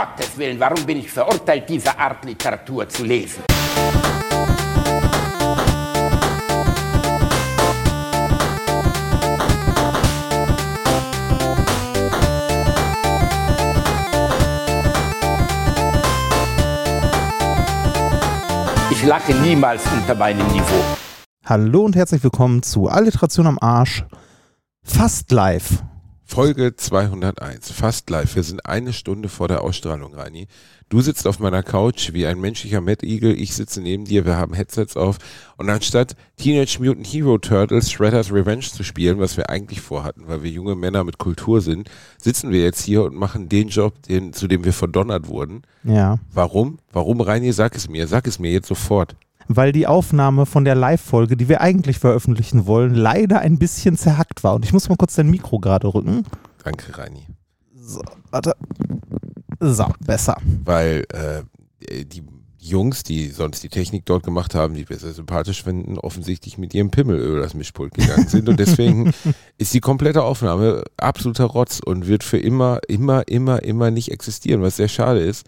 Gottes Willen, warum bin ich verurteilt, diese Art Literatur zu lesen? Ich lache niemals unter meinem Niveau. Hallo und herzlich willkommen zu Alliteration am Arsch. Fast live. Folge 201, fast live. Wir sind eine Stunde vor der Ausstrahlung, Reini. Du sitzt auf meiner Couch wie ein menschlicher Mad Eagle. Ich sitze neben dir. Wir haben Headsets auf. Und anstatt Teenage Mutant Hero Turtles Shredder's Revenge zu spielen, was wir eigentlich vorhatten, weil wir junge Männer mit Kultur sind, sitzen wir jetzt hier und machen den Job, den, zu dem wir verdonnert wurden. Ja. Warum? Warum, Reini? Sag es mir. Sag es mir jetzt sofort. Weil die Aufnahme von der Live-Folge, die wir eigentlich veröffentlichen wollen, leider ein bisschen zerhackt war. Und ich muss mal kurz dein Mikro gerade rücken. Danke, Reini. So, warte. So, besser. Weil äh, die Jungs, die sonst die Technik dort gemacht haben, die wir sehr sympathisch finden, offensichtlich mit ihrem Pimmel über das Mischpult gegangen sind. Und deswegen ist die komplette Aufnahme absoluter Rotz und wird für immer, immer, immer, immer nicht existieren, was sehr schade ist.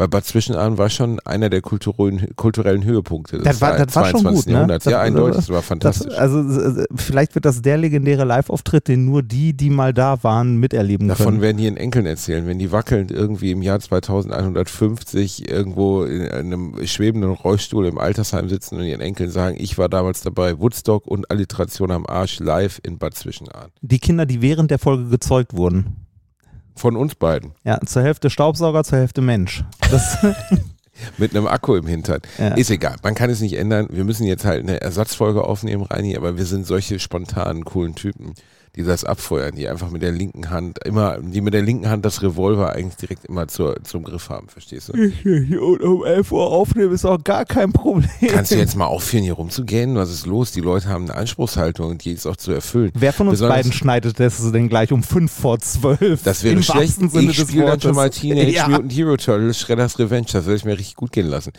Weil Bad Zwischenahn war schon einer der kulturellen, kulturellen Höhepunkte des Das war, das war schon gut, ne? Jahrhunderts. Das, ja, eindeutig, das war fantastisch. Das, also vielleicht wird das der legendäre Live-Auftritt, den nur die, die mal da waren, miterleben Davon können. werden die ihren Enkeln erzählen, wenn die wackelnd irgendwie im Jahr 2150 irgendwo in einem schwebenden Rollstuhl im Altersheim sitzen und ihren Enkeln sagen, ich war damals dabei, Woodstock und Alliteration am Arsch live in Bad Zwischenahn. Die Kinder, die während der Folge gezeugt wurden. Von uns beiden. Ja, zur Hälfte Staubsauger, zur Hälfte Mensch. Das, Mit einem Akku im Hintern. Ja. Ist egal, man kann es nicht ändern. Wir müssen jetzt halt eine Ersatzfolge aufnehmen, Reini, aber wir sind solche spontanen, coolen Typen, die das abfeuern, die einfach mit der linken Hand immer, die mit der linken Hand das Revolver eigentlich direkt immer zur, zum Griff haben, verstehst du? und um 11 Uhr aufnehmen ist auch gar kein Problem. Kannst du jetzt mal aufhören, hier rumzugehen? Was ist los? Die Leute haben eine Anspruchshaltung und die ist auch zu erfüllen. Wer von uns Besonders- beiden schneidet das denn gleich um 5 vor 12? Das wäre Im schlecht. Sinne Ich spiele dann schon mal Teenage ja. Mutant Hero Turtles, Shredder's Revenge. Das würde ich mir richtig gut gehen lassen.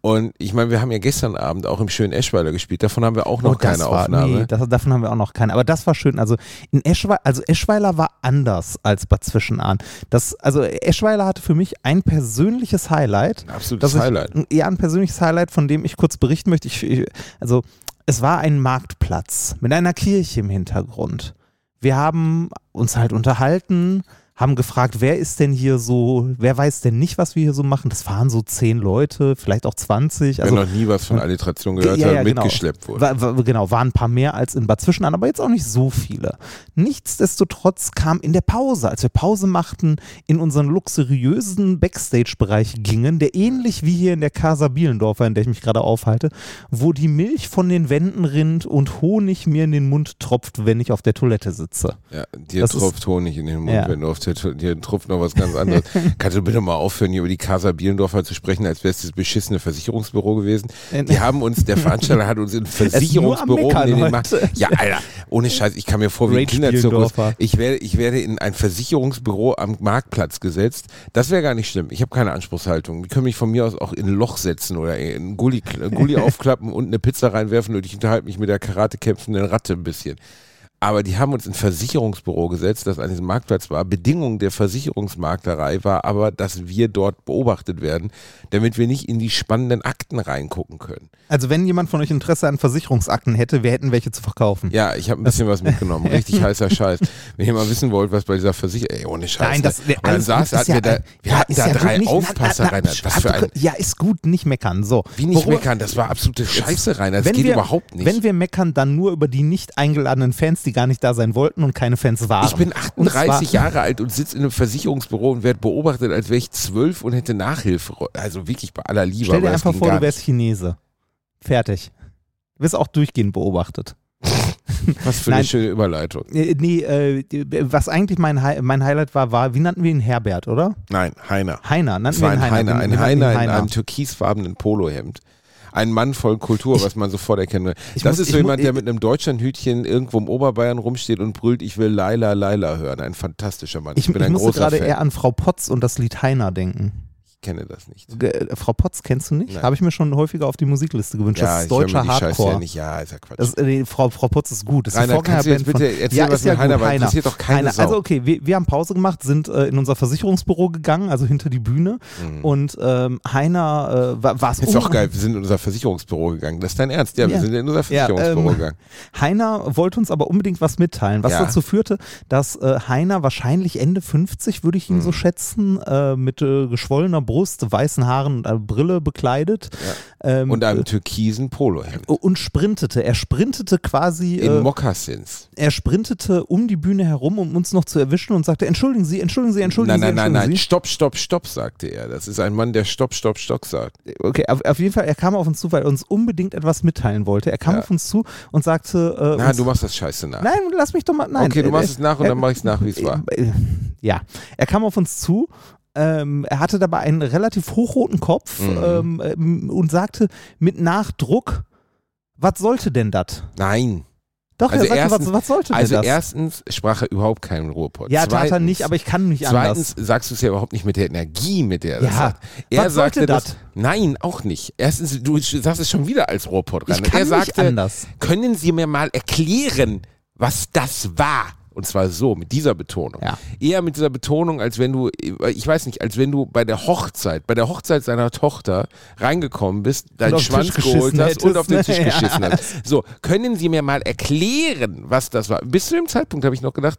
Und ich meine, wir haben ja gestern Abend auch im schönen Eschweiler gespielt. Davon haben wir auch noch Oh, keine war, Aufnahme. Nee, das, davon haben wir auch noch keine. Aber das war schön. Also in Eschweiler, also Eschweiler war anders als Bad Zwischenahn. Das, also Eschweiler hatte für mich ein persönliches Highlight. Ein absolutes dass Highlight. Ich, ja, ein persönliches Highlight, von dem ich kurz berichten möchte. Ich, ich, also es war ein Marktplatz mit einer Kirche im Hintergrund. Wir haben uns halt unterhalten, haben gefragt, wer ist denn hier so, wer weiß denn nicht, was wir hier so machen. Das waren so zehn Leute, vielleicht auch 20. Wer Also noch nie was von Alliteration gehört Ja, hat, ja, genau. mitgeschleppt wurde. war, war, genau, waren ein paar mehr als in Bad Zwischenahn, aber jetzt auch nicht so viele. Nichtsdestotrotz kam in der Pause, als wir Pause machten, in unseren luxuriösen Backstage-Bereich gingen, der ähnlich wie hier in der Casa Bielendorfer, in der ich mich gerade aufhalte, wo die Milch von den Wänden rinnt und Honig mir in den Mund tropft, wenn ich auf der Toilette sitze. Ja, dir Das ist- tropft Honig in den Mund, Ja. wenn du auf der Dir tropft noch was ganz anderes. Kannst du bitte mal aufhören, hier über die Casa Bielendorfer zu sprechen, als wäre es dieses beschissene Versicherungsbüro gewesen? Äh, Die haben uns, der Veranstalter hat uns in ein Versicherungsbüro in den Ja, Alter, ohne Scheiß, ich kam mir vor wie ein Kinderzirkus. Ich werde, ich werde in ein Versicherungsbüro am Marktplatz gesetzt. Das wäre gar nicht schlimm. Ich habe keine Anspruchshaltung. Die können mich von mir aus auch in ein Loch setzen oder in einen Gully, einen Gully aufklappen und eine Pizza reinwerfen und ich unterhalte mich mit der Karate kämpfenden Ratte ein bisschen. Aber die haben uns in ein Versicherungsbüro gesetzt, das an diesem Marktplatz war. Bedingung der Versicherungsmaklerei war aber, dass wir dort beobachtet werden, damit wir nicht in die spannenden Akten reingucken können. Also wenn jemand von euch Interesse an Versicherungsakten hätte, wir hätten welche zu verkaufen. Ja, ich habe ein bisschen was mitgenommen. Richtig heißer Scheiß. Wenn ihr mal wissen wollt, was bei dieser Versicherung, ey, ohne Scheiß. Nein, das, ne? Und dann alles saß, hatten wir ja da, ein- wir ja, hatten da ja drei nicht- Aufpasser, na, na, Reinhard. Was für ein, Ja, ist gut, nicht meckern. So. wie nicht Worüber- meckern, das war absolute Scheiße, Reinhard. Das geht wir, überhaupt nicht. Wenn wir meckern, dann nur über die nicht eingeladenen Fans, die gar nicht da sein wollten und keine Fans waren. ich bin Und zwar- 38 Jahre alt und sitze in einem Versicherungsbüro und werde beobachtet, als wäre ich zwölf und hätte Nachhilfe. Also wirklich bei aller Liebe. Stell dir einfach vor, du wärst Chinese. Fertig. Du wirst auch durchgehend beobachtet. Was für eine Nein. schöne Überleitung. Äh, nee, äh, was eigentlich mein, Hi mein Highlight war, war, wie nannten wir ihn Herbert, oder? Nein, Heiner. Heiner, nannten wir ihn ein Heiner, Wir- ein Heiner in einem türkisfarbenen Polohemd. Ein Mann voll Kultur, was man sofort erkennen will. ich Das muss- ist ich so jemand, der ich- mit einem Deutschlandhütchen irgendwo im Oberbayern rumsteht und brüllt, ich will Laila Laila hören. Ein fantastischer Mann. Ich, Ich, bin ich ein musste großer gerade Fan. eher an Frau Potz und das Lied Heiner denken. Kenne das nicht. Äh, Frau Potz kennst du nicht? Habe ich mir schon häufiger auf die Musikliste gewünscht. das ist deutscher mir die Scheiße Hardcore. ja nicht. Ja, ist ja Quatsch. Das, äh, Frau, Frau Potz ist gut. Das ist Rainer, kannst du jetzt bitte erzählen, ja, was ist ja mit Heiner? Heiner. Interessiert doch keine Heiner. Sau. Also okay, wir, wir haben Pause gemacht, sind äh, in unser Versicherungsbüro gegangen, also hinter die Bühne. Mhm. Und ähm, Heiner äh, war es ist doch geil, wir sind in unser Versicherungsbüro gegangen. Das ist dein Ernst? Ja, wir Ja. sind in unser Ja, Versicherungsbüro ähm, gegangen. Heiner wollte uns aber unbedingt was mitteilen, was Ja. dazu führte, dass äh, Heiner wahrscheinlich Ende 50, würde ich ihn Mhm. so schätzen, äh, mit geschwollener Brust, weißen Haaren und einer Brille bekleidet. Ähm, Und einem äh, türkisen Polohemd. und sprintete. Er sprintete quasi, In äh, Mokassins. er sprintete um die Bühne herum, um uns noch zu erwischen und sagte, entschuldigen Sie, entschuldigen Sie, entschuldigen Nein, nein, Sie, nein, entschuldigen nein. Sie. Stopp, stopp, stopp, sagte er. Das ist ein Mann, der Stopp, Stopp, Stopp sagt. Okay, auf, auf jeden Fall, er kam auf uns zu, weil er uns unbedingt etwas mitteilen wollte. Er kam Ja. auf uns zu und sagte, äh, Na, uns, du machst das scheiße nach. nein, lass mich doch mal, nein. okay, du äh, machst es nach und äh, dann mach ich es nach, wie es war. Äh, Ja, er kam auf uns zu. Ähm, er hatte dabei einen relativ hochroten Kopf Mhm. ähm, ähm, und sagte mit Nachdruck, was sollte denn das? Nein. Doch, Also er sagte, erstens- was, was sollte Also denn das? erstens sprach er überhaupt keinen Ruhrpott. ja, tat er Zweitens- nicht, aber ich kann nicht Zweitens anders. sagst du es ja überhaupt nicht mit der Energie, mit der er das Ja, sagt. Er was sagte das. das? Nein, auch nicht. Erstens, du sagst es schon wieder als Ruhrpott rein. Ich kann er nicht sagte, anders. können Sie mir mal erklären, was das war? Und zwar so, mit dieser Betonung. Ja. Eher mit dieser Betonung, als wenn du, ich weiß nicht, als wenn du bei der Hochzeit, bei der Hochzeit seiner Tochter reingekommen bist, deinen Schwanz geholt hast und auf den hättest, Tisch ne? geschissen Ja. hast. So, können Sie mir mal erklären, was das war? Bis zu dem Zeitpunkt habe ich noch gedacht,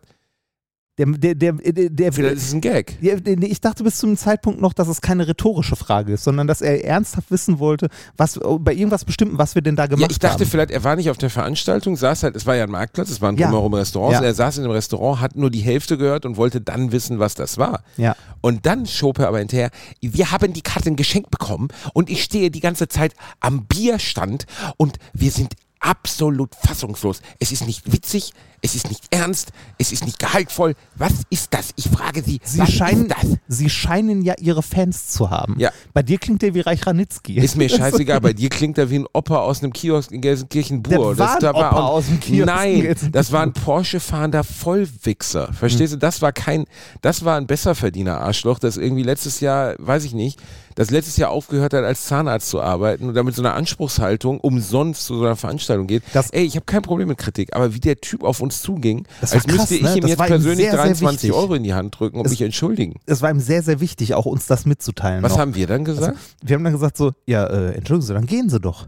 Der, der, der, der, vielleicht ist es ein Gag. Ich dachte bis zum Zeitpunkt noch, dass es keine rhetorische Frage ist, sondern dass er ernsthaft wissen wollte, was bei irgendwas Bestimmten, was wir denn da gemacht Ja, ich dachte haben. vielleicht, er war nicht auf der Veranstaltung, saß halt, es war ja ein Marktplatz, es waren Ja. drumherum Restaurants, Ja. er saß in einem Restaurant, hat nur die Hälfte gehört und wollte dann wissen, was das war. Ja. Und dann schob er aber hinterher, wir haben die Karten geschenkt bekommen und ich stehe die ganze Zeit am Bierstand und wir sind absolut fassungslos. Es ist nicht witzig, es ist nicht ernst, es ist nicht gehaltvoll. Was ist das? Ich frage Sie, Sie was scheinen, ist das? Sie scheinen ja ihre Fans zu haben. Ja. Bei dir klingt der wie Reich Ranitzky. Ist mir scheißegal, bei dir klingt er wie ein Opa aus einem Kiosk in Gelsenkirchen-Bur. Der war ein Opa auch- aus dem Kiosk in Nein, das war ein Porsche-fahrender Vollwichser. Verstehst du? Das war kein, das war ein Besserverdiener-Arschloch, das irgendwie letztes Jahr, weiß ich nicht, das letztes Jahr aufgehört hat, als Zahnarzt zu arbeiten und damit so einer Anspruchshaltung umsonst zu so einer Veranstaltung geht. Das- Ey, ich habe kein Problem mit Kritik, aber wie der Typ auf uns zuging, Das als krass, müsste ich ne? ihm Das jetzt ihm persönlich sehr, sehr 23 wichtig. Euro in die Hand drücken und Es- mich entschuldigen. Es war ihm sehr, sehr wichtig, auch uns das mitzuteilen. Was noch. haben wir dann gesagt? Also, wir haben dann gesagt so, ja, äh, entschuldigen Sie, dann gehen Sie doch.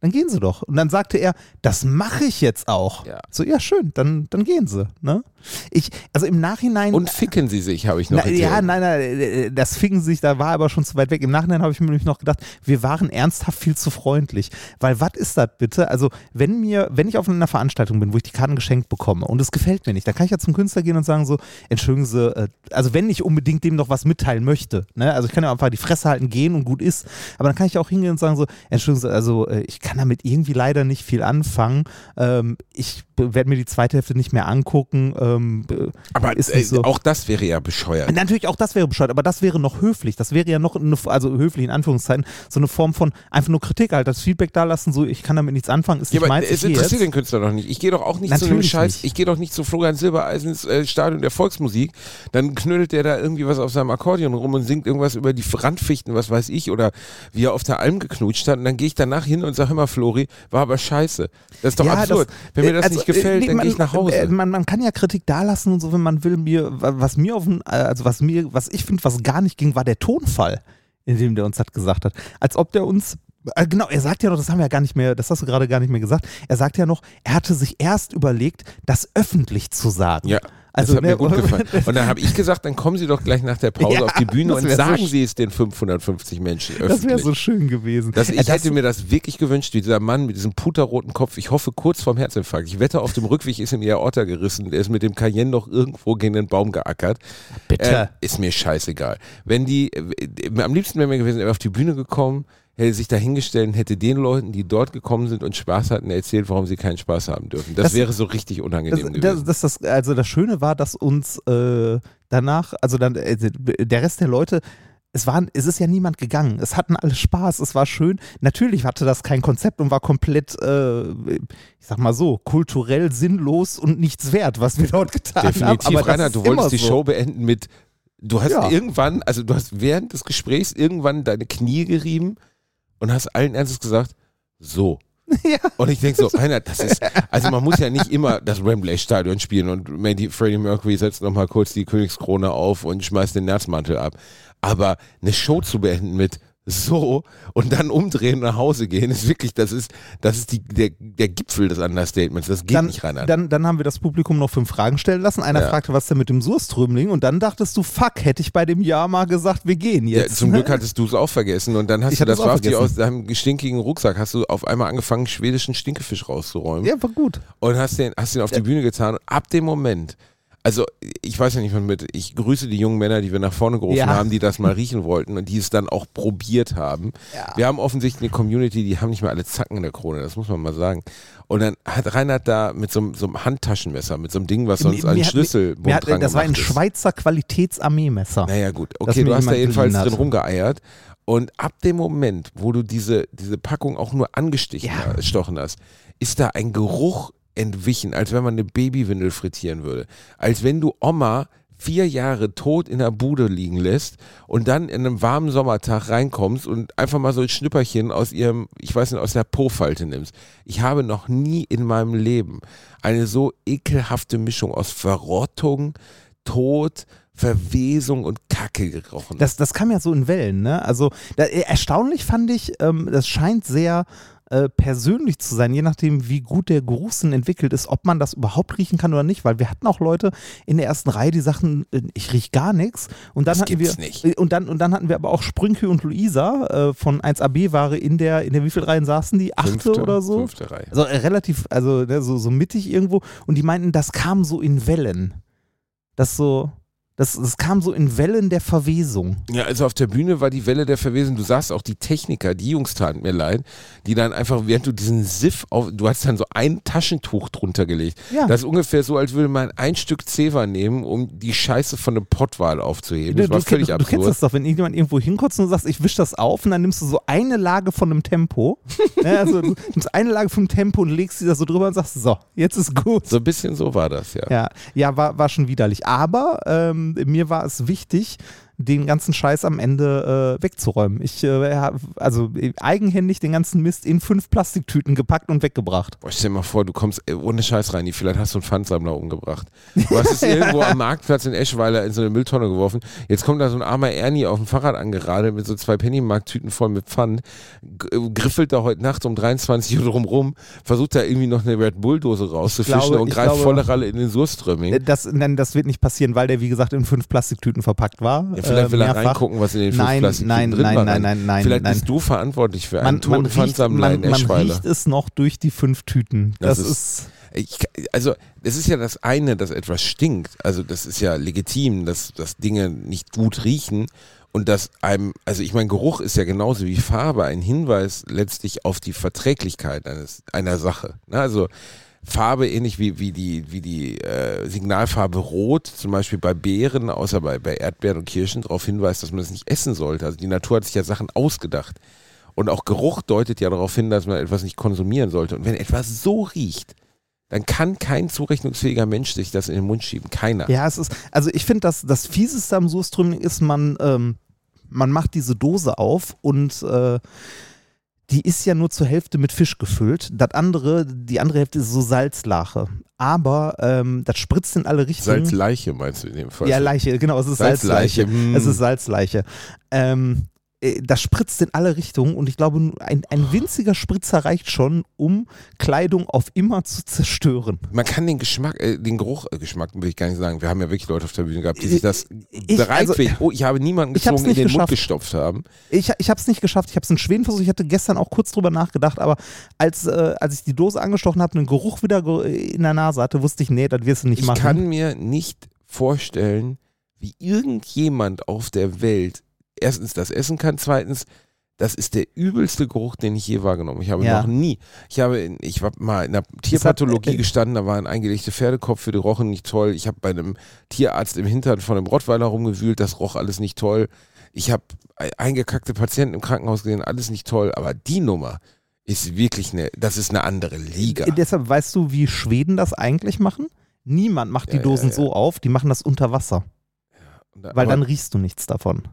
Dann gehen Sie doch. Und dann sagte er, das mache ich jetzt auch. Ja. So, ja, schön, dann, dann gehen Sie. Ne? Ich, also im Nachhinein. und ficken sie sich, habe ich noch Na, erzählt. ja, nein, nein, äh, das fingen sich, da war aber schon zu weit weg. Im Nachhinein habe ich mir nämlich noch gedacht, wir waren ernsthaft viel zu freundlich. Weil was ist das bitte? Also, wenn mir, wenn ich auf einer Veranstaltung bin, wo ich die Karten geschenkt bekomme und es gefällt mir nicht, dann kann ich ja zum Künstler gehen und sagen so, entschuldigen Sie, äh, also wenn ich unbedingt dem noch was mitteilen möchte, ne? also ich kann ja einfach die Fresse halten, gehen und gut ist, aber dann kann ich auch hingehen und sagen so, entschuldigen Sie, also äh, ich kann damit irgendwie leider nicht viel anfangen. Ähm, ich werde mir die zweite Hälfte nicht mehr angucken. Ähm, äh, Aber äh, so. auch das wäre ja bescheuert. Natürlich, auch das wäre bescheuert, aber das wäre noch höflich. Das wäre ja noch, eine, also höflich in Anführungszeichen, so eine Form von einfach nur Kritik, halt das Feedback da lassen, so ich kann damit nichts anfangen, ist Ja, nicht meins. es interessiert den Künstler doch nicht. Ich gehe doch auch nicht zu einem Natürlich Scheiß. nicht. Ich gehe doch nicht zu Florian Silbereisens äh, Stadion der Volksmusik. Dann knödelt der da irgendwie was auf seinem Akkordeon rum und singt irgendwas über die Randfichten, was weiß ich, oder wie er auf der Alm geknutscht hat. Und dann gehe ich danach hin und sage immer, Flori, war aber scheiße. Das ist doch Ja, absurd. das- Wenn mir das also, nicht gefällt, äh, dann man- gehe ich nach Hause. äh, Man, man kann ja Kritik da lassen und so, wenn man will. Mir, was mir auf den, also was mir, was ich finde, was gar nicht ging, war der Tonfall, in dem der uns das gesagt hat. Als ob der uns äh, Genau, er sagt ja noch, das haben wir ja gar nicht mehr, das hast du gerade gar nicht mehr gesagt. Er sagt ja noch, er hatte sich erst überlegt, das öffentlich zu sagen. ja. Also, das hat mir ne, gut gefallen. Und dann habe ich gesagt, dann kommen Sie doch gleich nach der Pause Ja, auf die Bühne und so sagen sch- Sie es den 550 Menschen öffentlich. Das wäre so schön gewesen. Das, ich das- hätte mir das wirklich gewünscht, wie dieser Mann mit diesem puterroten Kopf. Ich hoffe, kurz vorm Herzinfarkt. Ich wette, auf dem Rückweg ist ihm die Aorta gerissen. Der ist mit dem Cayenne noch irgendwo gegen den Baum geackert. Bitte. Äh, ist mir scheißegal. Wenn die, äh, am liebsten wäre mir gewesen, er wäre auf die Bühne gekommen, hätte sich da hingestellt und hätte den Leuten, die dort gekommen sind und Spaß hatten, erzählt, warum sie keinen Spaß haben dürfen. Das, Das- wäre so richtig unangenehm das, gewesen. das, das, also das Schöne war, dass uns äh, danach, also dann äh, der Rest der Leute, es, waren, es ist ja niemand gegangen. Es hatten alle Spaß, es war schön. Natürlich hatte das kein Konzept und war komplett, äh, ich sag mal so, kulturell sinnlos und nichts wert, was wir dort getan haben. Definitiv, Aber das Rainer, du wolltest immer die so. Show beenden mit Du hast Ja. irgendwann, also du hast während des Gesprächs irgendwann deine Knie gerieben und hast allen Ernstes gesagt, so. Ja. Und ich denke so, einer, das ist, also man muss ja nicht immer das Wembley Stadion spielen und Mandy, Freddie Mercury setzt nochmal kurz die Königskrone auf und schmeißt den Nerzmantel ab. Aber eine Show zu beenden mit so und dann umdrehen nach Hause gehen, ist wirklich, das ist, das ist die, der, der Gipfel des Understatements. Das geht Dann, nicht rein. dann, dann haben wir das Publikum noch fünf Fragen stellen lassen. Einer Ja. fragte, was denn mit dem Surströmling? Und dann dachtest du, fuck, hätte ich bei dem Jahr mal gesagt, wir gehen Ja, jetzt. zum Glück hattest du es auch vergessen und dann hast Ich du das es auch war auf die aus deinem stinkigen Rucksack, hast du auf einmal angefangen, schwedischen Stinkefisch rauszuräumen ja, war gut. und hast den, hast den auf die Bühne getan. Und ab dem Moment, also ich weiß ja nicht, was mit, ich grüße die jungen Männer, die wir nach vorne gerufen Ja. haben, die das mal riechen wollten und die es dann auch probiert haben. Ja. Wir haben offensichtlich eine Community, die haben nicht mehr alle Zacken in der Krone, das muss man mal sagen. Und dann hat Reinhard da mit so, einem- so einem Handtaschenmesser, mit so einem Ding, was sonst Mir- an mir Mir hat, das war ein ist. Schweizer Qualitätsarmeemesser. Naja, gut. Okay, du hast da jedenfalls drin rumgeeiert. Und ab dem Moment, wo du diese, diese Packung auch nur angestichen Ja. gestochen hast, ist da ein Geruch entwichen, als wenn man eine Babywindel frittieren würde. Als wenn du Oma vier Jahre tot in der Bude liegen lässt und dann in einem warmen Sommertag reinkommst und einfach mal so ein Schnipperchen aus ihrem, ich weiß nicht, aus der Po-Falte nimmst. Ich habe noch nie in meinem Leben eine so ekelhafte Mischung aus Verrottung, Tod, Verwesung und Kacke gerochen. Das, das kam ja so in Wellen, ne? Also da, äh, erstaunlich fand ich, ähm, das scheint sehr äh, persönlich zu sein, je nachdem, wie gut der Geruchssinn entwickelt ist, ob man das überhaupt riechen kann oder nicht, weil wir hatten auch Leute in der ersten Reihe, die sagten, äh, ich riech gar nichts. Und dann Das hatten wir nicht. äh, und dann und dann hatten wir aber auch Sprünke und Luisa äh, von 1AB Ware in der in der wie viel Reihen saßen die? Achte Fünfte, oder so? Fünfte Reihe. Also äh, relativ, also ne, so, so mittig irgendwo. Und die meinten, das kam so in Wellen. Das so, das, das kam so in Wellen der Verwesung. Ja, also auf der Bühne war die Welle der Verwesung. Du sahst auch die Techniker, die Jungs taten mir leid, die dann einfach, während du diesen Siff auf, du hast dann so ein Taschentuch drunter gelegt. Ja. Das ist ungefähr so, als würde man ein Stück Zewa nehmen, um die Scheiße von einem Pottwal aufzuheben. Das du, war du, völlig du, du kennst absurd. das doch, wenn irgendjemand irgendwo hinkotzt und du sagst, ich wisch das auf und dann nimmst du so eine Lage von einem Tempo. ja, also du nimmst eine Lage vom Tempo und legst sie da so drüber und sagst, so, jetzt ist gut. So ein bisschen so war das, ja. Ja, ja war, war schon widerlich. Aber ähm, mir war es wichtig, den ganzen Scheiß am Ende äh, wegzuräumen. Ich äh, hab, also äh, eigenhändig den ganzen Mist in fünf Plastiktüten gepackt und weggebracht. Boah, stell dir mal vor, du kommst äh, ohne Scheiß rein, vielleicht hast du einen Pfandsammler umgebracht. Du hast es irgendwo am Marktplatz in Eschweiler in so eine Mülltonne geworfen. Jetzt kommt da so ein armer Ernie auf dem Fahrrad angeradelt mit so zwei Pennymarkt-Tüten voll mit Pfand, äh, griffelt da heute Nacht um 23 Uhr drum rum, versucht da irgendwie noch eine Red Bull-Dose rauszufischen glaube- und greift glaube- volle Ralle in den Surströmming. Das, nein, das wird nicht passieren, weil der, wie gesagt, in fünf Plastiktüten verpackt war. Ja, vielleicht will er reingucken, was in den fünf Nein, Plastiktüten nein, drin nein, war. nein, nein, nein, Vielleicht nein. bist du verantwortlich für einen Man, man, toten riecht, man, in man Eschweiler. riecht es noch durch die fünf Tüten. Das, Das ist, Ich, also, es ist ja das eine, dass etwas stinkt. Also, das ist ja legitim, dass, dass Dinge nicht gut riechen und dass einem, also ich meine, Geruch ist ja genauso wie Farbe ein Hinweis letztlich auf die Verträglichkeit eines, einer Sache. Ne? Also, Farbe ähnlich wie, wie die, wie die äh, Signalfarbe Rot, zum Beispiel bei Beeren, außer bei, bei Erdbeeren und Kirschen, darauf hinweist, dass man es nicht essen sollte. Also die Natur hat sich ja Sachen ausgedacht. Und auch Geruch deutet ja darauf hin, dass man etwas nicht konsumieren sollte. Und wenn etwas so riecht, dann kann kein zurechnungsfähiger Mensch sich das in den Mund schieben. Keiner. ja, es ist, also ich finde, dass das Fieseste am Surströmming ist, man, ähm, man macht diese Dose auf und äh, die ist ja nur zur Hälfte mit Fisch gefüllt. Das andere, die andere Hälfte ist so Salzlache. Aber ähm, das spritzt in alle Richtungen. Salzleiche meinst du in dem Fall? Ja, Leiche, genau, es ist Salzleiche. Salzleiche. mm. Es ist Salzleiche. Ähm, äh, das spritzt in alle Richtungen und ich glaube, ein, ein winziger Spritzer reicht schon, um Kleidung auf immer zu zerstören. Man kann den Geschmack, äh, den Geruch, äh, Geschmack will ich gar nicht sagen. Wir haben ja wirklich Leute auf der Bühne gehabt, die sich das Ich- bereitwillig, oh, ich habe niemanden ich gezwungen, in den Mund geschafft. gestopft haben. Ich, ich habe es nicht geschafft, ich habe es in Schweden versucht, ich hatte gestern auch kurz drüber nachgedacht, aber als, äh, als ich die Dose angestochen habe, einen Geruch wieder in der Nase hatte, wusste ich, nee, das wirst du nicht Ich machen. kann mir nicht vorstellen, wie irgendjemand auf der Welt erstens das essen kann, zweitens das ist der übelste Geruch, den ich je wahrgenommen habe. Ich habe Ja. noch nie, ich habe, in, ich war mal in einer Tierpathologie äh, gestanden, da war ein eingelegter Pferdekopf, für die rochen nicht toll. Ich habe bei einem Tierarzt im Hintern von einem Rottweiler rumgewühlt, das roch alles nicht toll. Ich habe e- eingekackte Patienten im Krankenhaus gesehen, alles nicht toll. Aber die Nummer ist wirklich eine, das ist eine andere Liga. Äh, Deshalb weißt du, wie Schweden das eigentlich machen? Niemand macht die Ja, Dosen ja. so auf, die machen das unter Wasser. Da- weil dann riechst du nichts davon.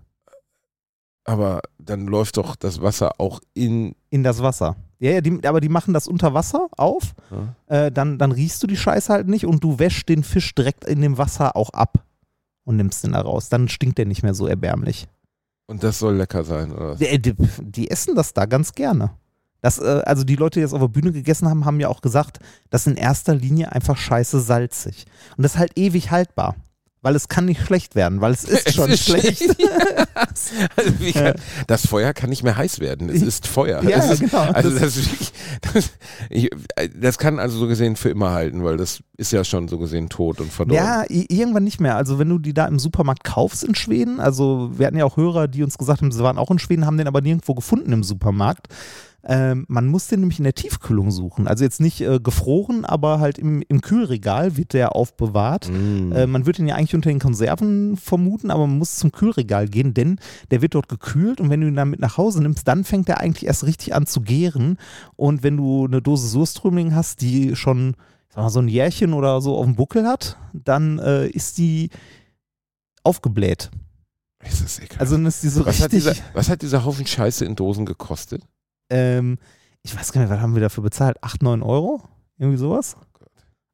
Aber dann läuft doch das Wasser auch in. In das Wasser. Ja, ja, die, aber die machen das unter Wasser auf, Ja. äh, dann, dann riechst du die Scheiße halt nicht und du wäschst den Fisch direkt in dem Wasser auch ab und nimmst den da raus. Dann stinkt der nicht mehr so erbärmlich. Und das soll lecker sein, oder? was? Die, die, die essen das da ganz gerne. Das, äh, also die Leute, die das auf der Bühne gegessen haben, haben ja auch gesagt, das ist in erster Linie einfach scheiße salzig. Und das ist halt ewig haltbar. Weil es kann nicht schlecht werden, weil es ist Es schon ist schlecht. Also wie kann, das Feuer kann nicht mehr heiß werden. Es ist Feuer. Ja, ist, genau. Also Das- das, wirklich, das, ich, das kann also so gesehen für immer halten, weil das ist ja schon so gesehen tot und verdorben. Ja, irgendwann nicht mehr. Also wenn du die da im Supermarkt kaufst in Schweden, also wir hatten ja auch Hörer, die uns gesagt haben, sie waren auch in Schweden, haben den aber nirgendwo gefunden im Supermarkt. Ähm, man muss den nämlich in der Tiefkühlung suchen. Also jetzt nicht äh, gefroren, aber halt im, im Kühlregal wird der aufbewahrt. Mm. Äh, man würde ihn ja eigentlich unter den Konserven vermuten, aber man muss zum Kühlregal gehen, denn der wird dort gekühlt und wenn du ihn dann mit nach Hause nimmst, dann fängt er eigentlich erst richtig an zu gären. Und wenn du eine Dose Surströmling hast, die schon mal, so ein Jährchen oder so auf dem Buckel hat, dann äh, ist die aufgebläht. ist das ekelhaft. Also dann ist die so was, hat richtig. dieser, was hat dieser Haufen Scheiße in Dosen gekostet? Ähm, ich weiß gar nicht, was haben wir dafür bezahlt? 8, 9 Euro? Irgendwie sowas?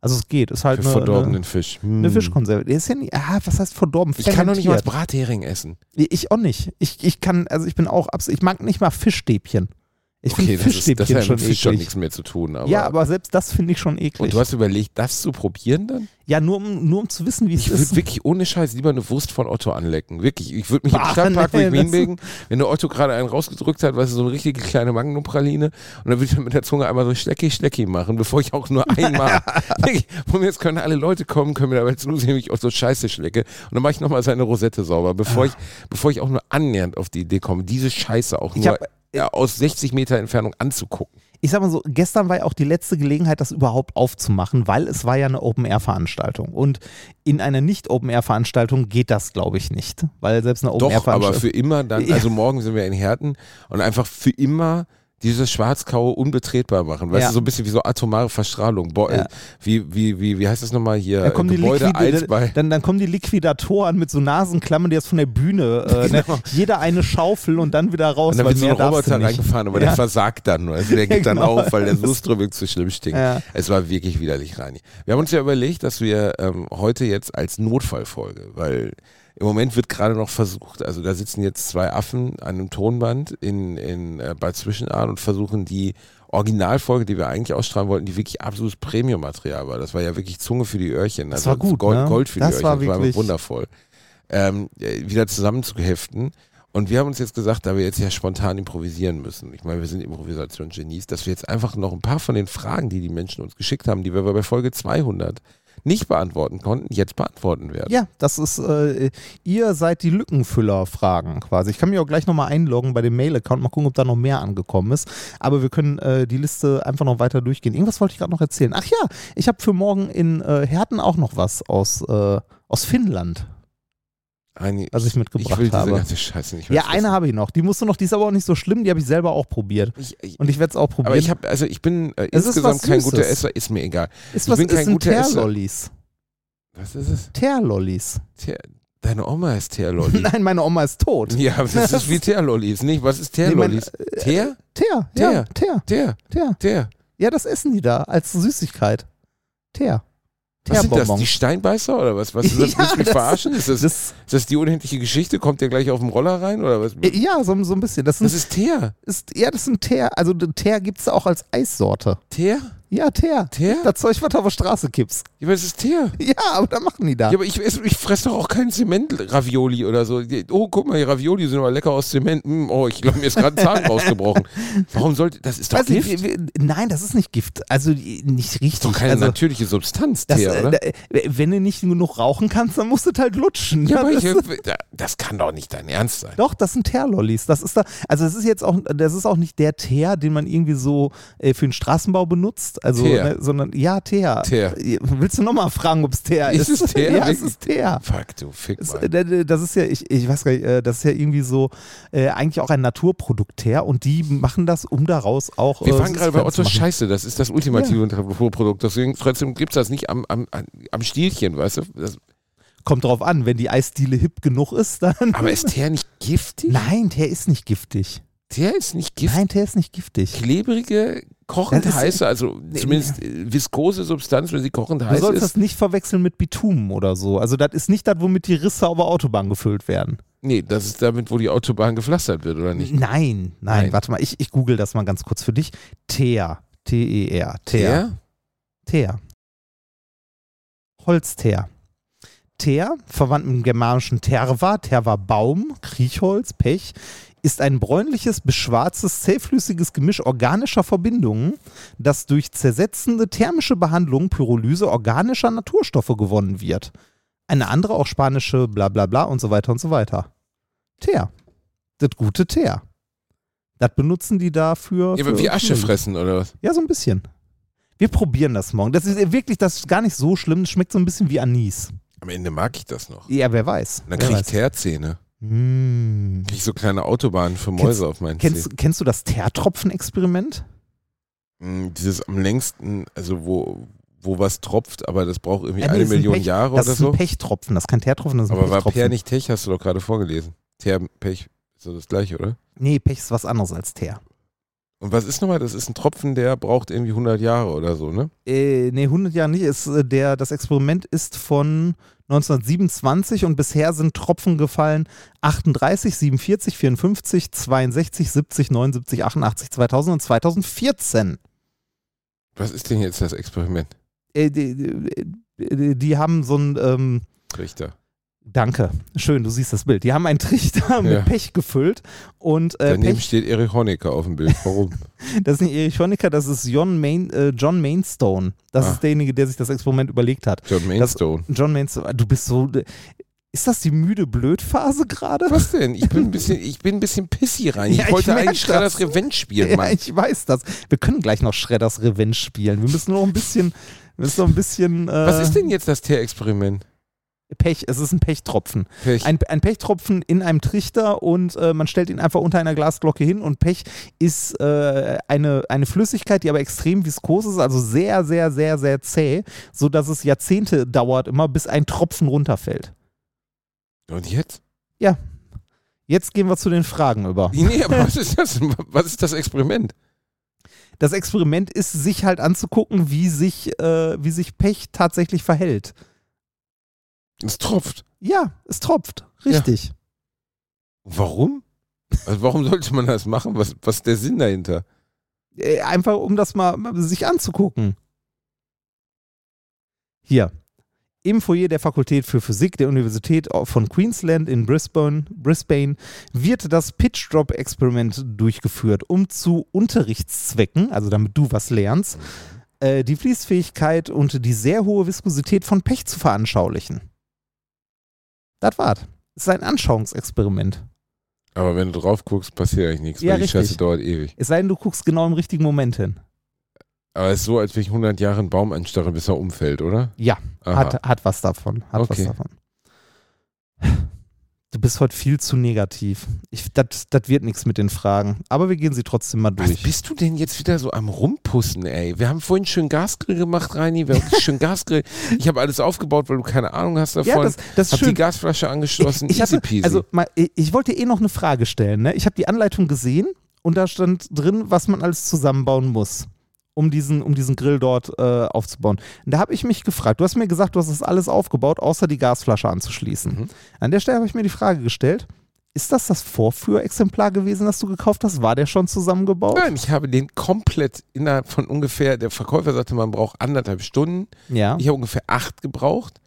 Also es geht. Ist halt Für eine, verdorbenen eine, Fisch. eine Hm. Fischkonserve. Der ist ja nicht, ah, was heißt verdorben? Ich kann doch nicht mal. Brathering essen. Ich auch nicht. Ich, ich kann, also ich bin auch absolut, ich mag nicht mal Fischstäbchen. Ich finde das, ist, Fischstäbchen ja schon mit Fisch schon eklig. nichts mehr zu tun. Aber, ja, aber selbst das finde ich schon eklig. und du hast überlegt, das zu probieren dann? ja, nur um, nur um zu wissen, wie es Ich würde ist. wirklich ohne Scheiß lieber eine Wurst von Otto anlecken. Wirklich. Ich würde mich im Bah, Stadtpark nee, das- bewegen, wenn der Otto gerade einen rausgedrückt hat, weißt du, so eine richtige kleine Magnumpraline und dann würde ich dann mit der Zunge einmal so Schlecki, Schlecki machen, bevor ich auch nur einmal. wirklich, mir jetzt können alle Leute kommen, können mir dabei zusehen, wie ich auch so Scheiße schlecke und dann mache ich nochmal seine Rosette sauber, bevor ich, bevor ich auch nur annähernd auf die Idee komme, diese Scheiße auch nur aus 60 Meter Entfernung anzugucken. Ich sag mal so, gestern war ja auch die letzte Gelegenheit, das überhaupt aufzumachen, weil es war ja eine Open-Air-Veranstaltung. Und in einer Nicht-Open-Air-Veranstaltung geht das, glaube ich, nicht. Weil selbst eine Doch, aber Open-Air-Veranstaltung. für immer dann, also morgen sind wir in Herten und einfach für immer dieses Schwarzkau unbetretbar machen. Weißt Ja. du, so ein bisschen wie so atomare Verstrahlung. Bo Ja. wie, wie, wie, wie heißt das nochmal hier? Dann kommen, die Gebäude Liquid- Alsbei. dann, dann kommen die Liquidatoren mit so Nasenklammern, die jetzt von der Bühne, äh, ne? jeder eine Schaufel und dann wieder raus. Und dann weil wird so ein Roboter reingefahren, aber Ja. der versagt dann. Also der dann Genau. auf, weil der Suströming zu schlimm stinkt. Es war wirklich widerlich, Reini. Wir haben uns ja überlegt, dass wir ähm, heute jetzt als Notfallfolge, weil im Moment wird gerade noch versucht, also da sitzen jetzt zwei Affen an einem Tonband in, in äh, Bad Zwischenahn und versuchen die Originalfolge, die wir eigentlich ausstrahlen wollten, die wirklich absolutes Premium-Material war. Das war ja wirklich Zunge für die Öhrchen. Das also war gut, Gold, ne? Gold für Das die war Öhrchen. Das war wundervoll. Ähm, äh, wieder zusammenzuheften. Und wir haben uns jetzt gesagt, da wir jetzt ja spontan improvisieren müssen, ich meine, wir sind Improvisationsgenies, dass wir jetzt einfach noch ein paar von den Fragen, die die Menschen uns geschickt haben, die wir bei Folge 200 nicht beantworten konnten, jetzt beantworten werden. Ja, das ist, äh, ihr seid die Lückenfüller-Fragen quasi. Ich kann mich auch gleich nochmal einloggen bei dem Mail-Account, mal gucken, ob da noch mehr angekommen ist. Aber wir können äh, die Liste einfach noch weiter durchgehen. Irgendwas wollte ich gerade noch erzählen. Ach ja, ich habe für morgen in äh, Herten auch noch was aus, äh, aus Finnland, Eine, was ich mitgebracht ich will diese habe. ganze Scheiße nicht Ja, eine habe ich noch. Die musst du noch, die ist aber auch nicht so schlimm, die habe ich selber auch probiert. ich, ich, Und ich werde es auch probieren. aber ich habe, also ich bin äh, insgesamt kein guter. Esser, ist mir egal. ist ich was bin kein guter. Teerlollis. Was ist es? Teerlollis. Teer, deine Oma ist Teerlolli. Nein, meine Oma ist tot. ja, das ist wie Teerlollis, nicht? Was ist Nee, mein- Teerlollis? Teer? Teer, ja, Teer, Teer? Teer. Teer? Ja, das essen die da als Süßigkeit. Teer. Was sind das? Die Steinbeißer oder was? was ist das? Ja, mich das- verarschen? Ist das, Das, ist das die unendliche Geschichte? Kommt der gleich auf dem Roller rein oder was? äh, ja, so, so ein bisschen. Das, sind, Was ist Teer? ist, ja, das sind Teer. Also Teer gibt es auch als Eissorte. Teer? Ja, Teer. Teer? Das Zeug, was du auf der Straße kippst. Ja, aber es ist Teer. Ja, aber da machen die da. Ja, aber ich, ich fresse doch auch keinen Zement-Ravioli oder so. Oh, guck mal, die Ravioli sind aber lecker aus Zement. Hm, oh, ich glaube, mir ist gerade ein Zahn rausgebrochen. Warum sollte, das ist doch nicht, Gift. wie- nein, das ist nicht Gift. Also nicht richtig. Doch keine also, natürliche Substanz, das, Teer, äh, oder? da- wenn du nicht genug rauchen kannst, dann musst du halt lutschen. ja, aber das, ich, das kann doch nicht dein Ernst sein. Doch, das sind Teerlollis. Das ist da, also das ist jetzt auch, das ist auch nicht der Teer, den man irgendwie so äh, für den Straßenbau benutzt. Also, ne, sondern ja, Teer. Teer. Willst du nochmal fragen, ob es Teer ist? Ist es Teer? Ja, es ist Teer. Fuck, du Fick Das, mal. äh, das ist ja, ich, ich weiß gar nicht, äh, das ist ja irgendwie so äh, eigentlich auch ein Naturprodukt Teer und die machen das, um daraus auch. Wir äh, waren gerade bei Otto. Scheiße, das ist das ultimative Naturprodukt. Deswegen trotzdem gibt es das nicht am, am, am Stielchen, weißt du? Das, Kommt drauf an, wenn die Eisdiele hip genug ist, dann. Aber ist Teer nicht giftig? Nein, Teer ist nicht giftig. Teer ist nicht giftig. Nein, Teer ist nicht giftig. Klebrige, kochend ist- heiße, also zumindest äh, viskose Substanz, wenn sie kochend Du heiß sollst ist. das nicht verwechseln mit Bitumen oder so. Also, das ist nicht das, womit die Risse auf der Autobahn gefüllt werden. Nee, das ist damit, wo die Autobahn gepflastert wird, oder nicht? Nein, nein, Nein. warte mal, ich, ich google das mal ganz kurz für dich. Teer. T-E-R. Teer. Teer. Holzteer. Teer, verwandt mit dem germanischen Terva, Terva Baum, Kriechholz, Pech, ist ein bräunliches bis schwarzes, zähflüssiges Gemisch organischer Verbindungen, das durch zersetzende thermische Behandlung, Pyrolyse organischer Naturstoffe gewonnen wird. Eine andere, auch spanische, bla bla bla und so weiter und so weiter. Teer. Das gute Teer. Das benutzen die dafür. Ja, für- wie Asche fressen, oder was? ja, so ein bisschen. Wir probieren das morgen. Das ist wirklich, das ist gar nicht so schlimm. Das schmeckt so ein bisschen wie Anis. Am Ende mag ich das noch. Ja, wer weiß. Dann wer krieg ich weiß. Teerzähne. Mm. Ich so kleine Autobahnen für Mäuse auf meinen Zähnen. Kennst, kennst du das Teertropfen-Experiment? Mm, Dieses am längsten, also wo, wo was tropft, aber das braucht irgendwie Äh, nee, eine das ist ein Million Pech- Jahre Das oder ist ein so. Pechtropfen. Das ist kein Teertropfen, das ist ein Aber war Pechtropfen. Peer nicht Tech, hast du doch gerade vorgelesen. Teer, Pech, ist doch das gleiche, oder? Nee, Pech ist was anderes als Teer. Und was ist nochmal? Das ist ein Tropfen, der braucht irgendwie 100 Jahre oder so, ne? Äh, nee, 100 Jahre nicht. Ist, äh, der, das Experiment ist von 1927 und bisher sind Tropfen gefallen 38, 47, 54, 62, 70, 79, 88, 2000 und 2014. Was ist denn jetzt das Experiment? Äh, die, die, die haben so ein, ähm, Richter. Danke, schön, du siehst das Bild. Die haben einen Trichter mit Ja. Pech gefüllt und äh, Daneben Pech, steht Erich Honecker auf dem Bild. Warum? das ist nicht Erich Honecker, das ist John, Main, äh, John Mainstone. Das Ah. ist derjenige, der sich das Experiment überlegt hat. John Mainstone. John Mainstone, du bist so, ist das die müde Blöd-Phase gerade? Was denn? Ich bin ein bisschen, ich bin ein bisschen pissy rein. Ich Ja, ich wollte merk eigentlich Schredders das. Revenge spielen, Ja, Mann. ich weiß das. Wir können gleich noch Shredders Revenge spielen. Wir müssen noch ein bisschen, wir müssen noch ein bisschen. Äh, Was ist denn jetzt das Teer-Experiment? Pech? Es ist ein Pechtropfen. Pech. Ein, ein Pechtropfen in einem Trichter und äh, man stellt ihn einfach unter einer Glasglocke hin und Pech ist äh, eine, eine Flüssigkeit, die aber extrem viskos ist, also sehr, sehr, sehr, sehr zäh, sodass es Jahrzehnte dauert immer, bis ein Tropfen runterfällt. Und jetzt? Jetzt gehen wir zu den Fragen über. Nee, aber was ist das? Was ist das Experiment? Das Experiment ist, sich halt anzugucken, wie sich, äh, wie sich Pech tatsächlich verhält. Es tropft. Ja, es tropft. Richtig. Warum? Also warum sollte man das machen? Was, was ist der Sinn dahinter? Äh, Einfach um das mal sich anzugucken. Hier. Im Foyer der Fakultät für Physik der Universität von Queensland in Brisbane, Brisbane wird das Pitch-Drop-Experiment durchgeführt, um zu Unterrichtszwecken, also damit du was lernst, äh, die Fließfähigkeit und die sehr hohe Viskosität von Pech zu veranschaulichen. Das war's. Es ist ein Anschauungsexperiment. Aber wenn du drauf guckst, passiert eigentlich nichts, Ja, weil die richtig. Scheiße dauert ewig. Es sei denn, du guckst genau im richtigen Moment hin. Aber es ist so, als wenn ich 100 Jahre einen Baum anstarre, bis er umfällt, oder? Ja, Aha. Hat, hat was davon. Hat Okay. was davon. Du bist heute viel zu negativ. Das wird nichts mit den Fragen. Aber wir gehen sie trotzdem mal Was durch. bist du denn jetzt wieder so am Rumpussen, ey? Wir haben vorhin schön Gasgrill gemacht, Reini. Wir haben schön Gasgrill. Ich habe alles aufgebaut, weil du keine Ahnung hast davon. ja, das, das ist hab die schön. Gasflasche angeschlossen. Ich, ich, hatte, also, mal, ich ich wollte eh noch eine Frage stellen. Ne? Ich habe die Anleitung gesehen und da stand drin, was man alles zusammenbauen muss, um diesen, um diesen Grill dort äh, aufzubauen. Und da habe ich mich gefragt, du hast mir gesagt, du hast das alles aufgebaut, außer die Gasflasche anzuschließen. Mhm. An der Stelle habe ich mir die Frage gestellt, ist das das Vorführexemplar gewesen, das du gekauft hast? War der schon zusammengebaut? Nein, ich habe den komplett innerhalb von ungefähr, der Verkäufer sagte, man braucht anderthalb Stunden. Ja. Ich habe ungefähr acht gebraucht.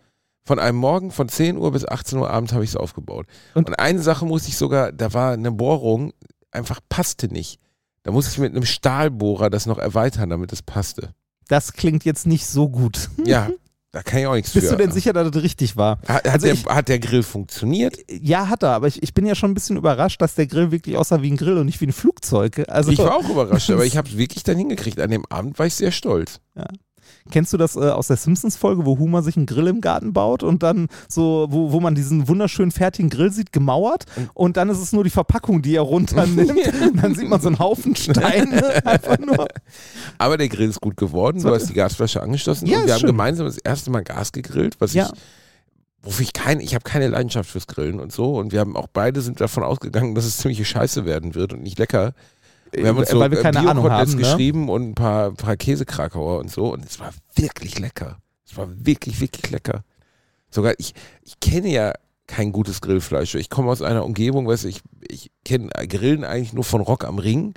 Von einem Morgen von 10 Uhr bis 18 Uhr abends habe ich es aufgebaut. Und- Und, eine Sache musste ich sogar, da war eine Bohrung, einfach passte nicht. Da musste ich mit einem Stahlbohrer das noch erweitern, damit es passte. Das klingt jetzt nicht so gut. Ja, da kann ich auch nichts Bist für. du denn sicher, dass das richtig war? Hat, hat, Also der, ich- hat der Grill funktioniert? Ja, hat er, aber ich, ich bin ja schon ein bisschen überrascht, dass der Grill wirklich aussah wie ein Grill und nicht wie ein Flugzeug. Also, Ich war auch überrascht, aber ich habe es wirklich dann hingekriegt. An dem Abend war ich sehr stolz. Kennst du das äh, aus der Simpsons-Folge, wo Homer sich einen Grill im Garten baut und dann so, wo, wo man diesen wunderschönen fertigen Grill sieht, gemauert und dann ist es nur die Verpackung, die er runternimmt. dann sieht man so einen Haufen Steine einfach nur. Aber der Grill ist gut geworden. Du hast die Gasflasche angeschlossen Ja, und wir haben schön. gemeinsam das erste Mal Gas gegrillt, was Ja. ich, wofür ich keine, ich habe keine Leidenschaft fürs Grillen und so. Und wir haben auch beide sind davon ausgegangen, dass es ziemliche Scheiße werden wird und nicht lecker. Wir haben uns so Weil wir keine Ahnung haben, ne? geschrieben und ein paar, paar Käsekrakauer und so. Und es war wirklich lecker. Es war wirklich, wirklich lecker. Sogar, ich, ich kenne ja kein gutes Grillfleisch. Ich komme aus einer Umgebung, weißt du, ich, ich kenne Grillen eigentlich nur von Rock am Ring.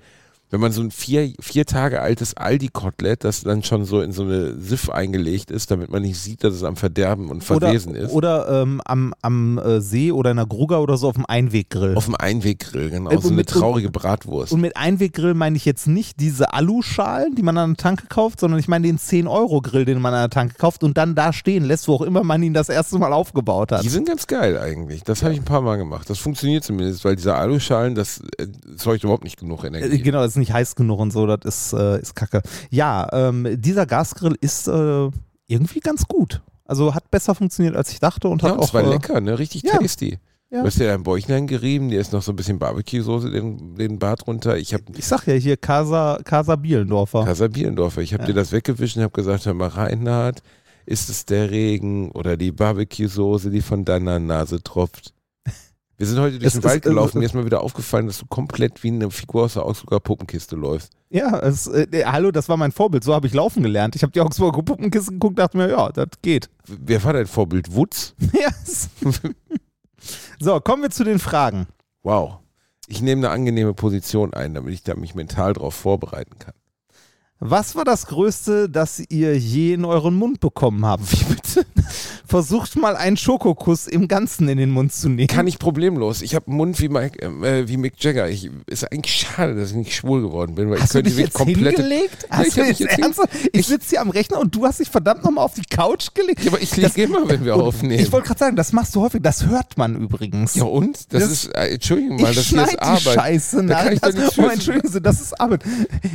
Wenn man so ein vier, vier Tage altes Aldi-Kotelett, das dann schon so in so eine Siff eingelegt ist, damit man nicht sieht, dass es am Verderben und Verwesen oder, ist. Oder ähm, am, am äh, See oder in der Grugger oder so auf dem Einweggrill. auf dem Einweggrill, genau. Äh, so eine mit- traurige Bratwurst. Und mit Einweggrill meine ich jetzt nicht diese Aluschalen, die man an der Tanke kauft, sondern ich meine den 10-Euro-Grill, den man an der Tanke kauft und dann da stehen lässt, wo auch immer man ihn das erste Mal aufgebaut hat. Die sind ganz geil eigentlich. Das habe ich ein paar Mal gemacht. Das funktioniert zumindest, weil diese Aluschalen, das äh, zeugt überhaupt nicht genug Energie. Genau, das ist nicht heiß genug und so, das ist, äh, ist kacke. Ja, ähm, dieser Gasgrill ist äh, irgendwie ganz gut. Also hat besser funktioniert, als ich dachte und Ja, hat und auch. war äh, lecker, ne? Richtig ja. tasty. Ja. Du hast dir dein Bäuchlein gerieben, dir ist noch so ein bisschen Barbecue-Soße den, den Bart runter. Ich habe Ich sag ja hier Casa, Casa Bielendorfer. Casa Bielendorfer, ich habe Ja. dir das weggewischt und habe gesagt, hör mal, Reinhard, ist es der Regen oder die Barbecue-Soße, die von deiner Nase tropft? Wir sind heute durch Es den Wald gelaufen, mir ist mal wieder aufgefallen, dass du komplett wie eine Figur aus der Augsburger Puppenkiste läufst. Ja, es, äh, hallo, das war mein Vorbild. So habe ich laufen gelernt. Ich habe die Augsburger Puppenkiste geguckt dachte mir, ja, das geht. Wer war dein Vorbild? Wutz? Ja. es- so, kommen wir zu den Fragen. Wow. Ich nehme eine angenehme Position ein, damit ich da mich mental darauf vorbereiten kann. Was war das Größte, das ihr je in euren Mund bekommen habt? Wie bitte? Versucht mal einen Schokokuss im Ganzen in den Mund zu nehmen. Kann ich problemlos. Ich habe einen Mund wie, Mike, äh, wie Mick Jagger. Ich, ist eigentlich schade, dass ich nicht schwul geworden bin, weil Hast ich du könnte dich wirklich jetzt komplette. hingelegt? Ja, Hast ich du jetzt jetzt ernsthaft? Ich sitze hier am Rechner und du hast dich verdammt nochmal auf die Couch gelegt. Ja, aber ich liege immer, wenn wir aufnehmen. Ich wollte gerade sagen, das machst du häufig. Das hört man übrigens. ja und? Das, Das- ist, äh, Entschuldigung mal, ich das hier ist Arbeit. Scheiße Da nach. kann ich Das, oh, entschuldigen Sie, das ist Arbeit.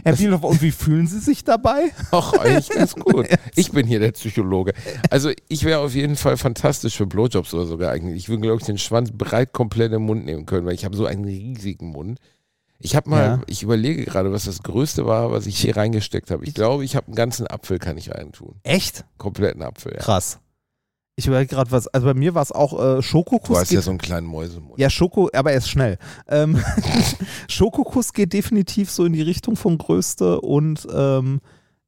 Herr Bielhofer, und wie fühlen Sie sich dabei? Ach, eigentlich ganz gut. Ich bin hier der Psychologe. Also ich wäre auf jeden Fall fantastisch für Blowjobs oder so geeignet. Ich würde, glaube ich, den Schwanz breit komplett im Mund nehmen können, weil ich habe so einen riesigen Mund. Ich habe mal, Ja. ich überlege gerade, was das Größte war, was ich hier reingesteckt habe. Ich glaube, ich habe einen ganzen Apfel, kann ich reintun. Echt? Kompletten Apfel, ja. Krass. Ich überlege gerade was. Also bei mir war es auch äh, Du Schokokuss. hast ja so einen kleinen Mäusemund. Ja, Schoko, aber er ist schnell. Ähm, Schokokuss geht definitiv so in die Richtung vom Größte und ähm,